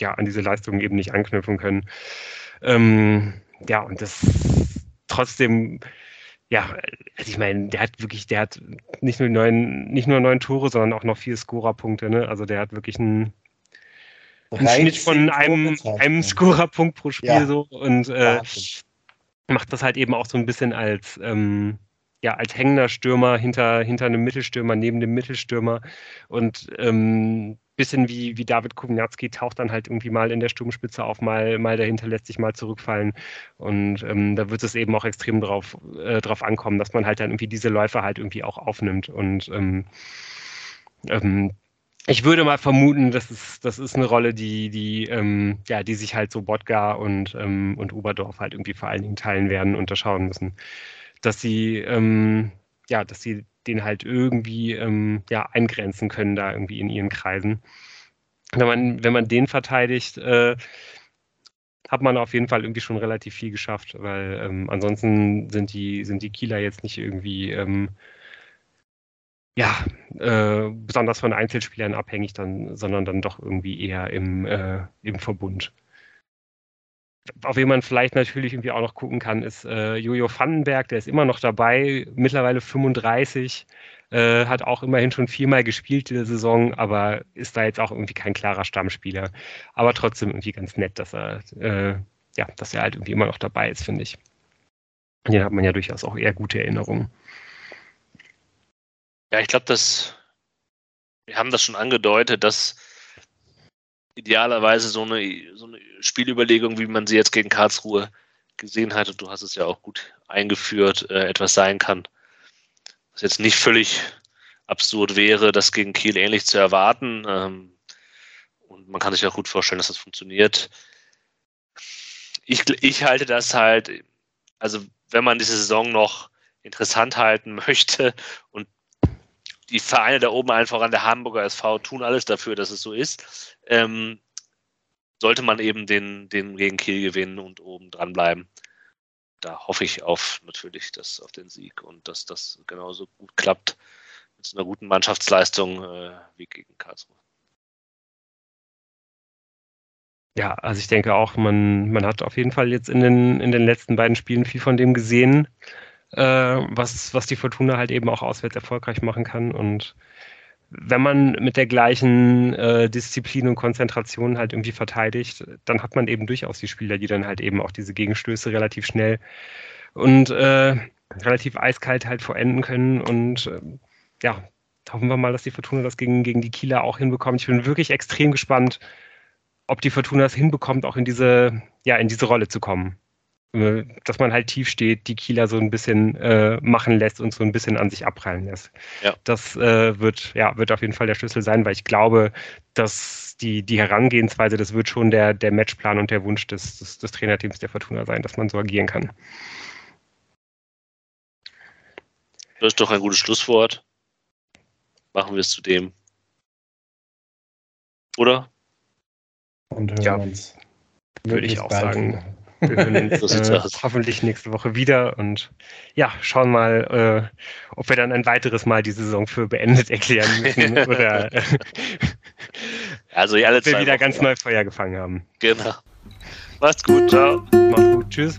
ja an diese Leistungen eben nicht anknüpfen können. Ähm, ja, und das trotzdem, ja, also ich meine, der hat wirklich, der hat nicht nur neun, nicht nur neun Tore, sondern auch noch vier Scorerpunkte, ne? Also der hat wirklich einen, einen Schnitt von einem, einem Scorerpunkt pro Spiel ja. so und äh, macht das halt eben auch so ein bisschen als ähm, ja, als hängender Stürmer hinter, hinter einem Mittelstürmer, neben dem Mittelstürmer. Und ähm, bisschen wie, wie David Kubniatski taucht dann halt irgendwie mal in der Sturmspitze auf, mal, mal dahinter lässt sich mal zurückfallen. Und ähm, da wird es eben auch extrem drauf, äh, drauf ankommen, dass man halt dann irgendwie diese Läufe halt irgendwie auch aufnimmt. Und ähm, ähm, ich würde mal vermuten, das ist, das ist eine Rolle, die, die, ähm, ja, die sich halt so Bodga und, ähm, und Oberdorf halt irgendwie vor allen Dingen teilen werden und da schauen müssen dass sie, ähm, ja, dass sie den halt irgendwie ähm, ja, eingrenzen können da irgendwie in ihren Kreisen. Wenn man, wenn man den verteidigt, äh, hat man auf jeden Fall irgendwie schon relativ viel geschafft, weil ähm, ansonsten sind die, sind die Kieler jetzt nicht irgendwie ähm, ja, äh, besonders von Einzelspielern abhängig, dann, sondern dann doch irgendwie eher im, äh, im Verbund auf wen man vielleicht natürlich irgendwie auch noch gucken kann, ist äh, Jojo Vandenberg, der ist immer noch dabei, mittlerweile 35, äh, hat auch immerhin schon viermal gespielt der Saison, aber ist da jetzt auch irgendwie kein klarer Stammspieler. Aber trotzdem irgendwie ganz nett, dass er, äh, ja, dass er halt irgendwie immer noch dabei ist, finde ich. Den hat man ja durchaus auch eher gute Erinnerungen. Ja, ich glaube, dass wir haben das schon angedeutet, dass idealerweise so eine, so eine Spielüberlegung, wie man sie jetzt gegen Karlsruhe gesehen hat, und du hast es ja auch gut eingeführt, äh, etwas sein kann. Was jetzt nicht völlig absurd wäre, das gegen Kiel ähnlich zu erwarten. Ähm, und man kann sich auch gut vorstellen, dass das funktioniert. Ich, ich halte das halt, also wenn man diese Saison noch interessant halten (laughs) möchte und die Vereine da oben einfach an der Hamburger SV tun alles dafür, dass es so ist, ähm, sollte man eben den, den gegen Kiel gewinnen und oben dranbleiben. Da hoffe ich auf natürlich das, auf den Sieg und dass das genauso gut klappt mit so einer guten Mannschaftsleistung äh, wie gegen Karlsruhe. Ja, also ich denke auch, man, man hat auf jeden Fall jetzt in den, in den letzten beiden Spielen viel von dem gesehen, äh, was, was die Fortuna halt eben auch auswärts erfolgreich machen kann. Und wenn man mit der gleichen äh, Disziplin und Konzentration halt irgendwie verteidigt, dann hat man eben durchaus die Spieler, die dann halt eben auch diese Gegenstöße relativ schnell und äh, relativ eiskalt halt vollenden können. Und äh, ja, hoffen wir mal, dass die Fortuna das gegen, gegen die Kieler auch hinbekommt. Ich bin wirklich extrem gespannt, ob die Fortuna es hinbekommt, auch in diese, ja, in diese Rolle zu kommen. Äh, dass man halt tief steht, die Kieler so ein bisschen äh, machen lässt und so ein bisschen an sich abprallen lässt. Ja. Das äh, wird, ja, wird auf jeden Fall der Schlüssel sein, weil ich glaube, dass die, die Herangehensweise, das wird schon der, der Matchplan und der Wunsch des, des, des Trainerteams der Fortuna sein, dass man so agieren kann. Das ist doch ein gutes Schlusswort. Machen wir es zu dem. Oder? Und hören ja, uns. Würde ich auch sagen. Wir hören uns (laughs) äh, hoffentlich nächste Woche wieder und ja, schauen mal, äh, ob wir dann ein weiteres Mal die Saison für beendet erklären müssen (laughs) oder äh, also alle wir wieder Wochen ganz neu Feuer gefangen haben. Genau. Macht's gut, ciao. Macht's gut, tschüss.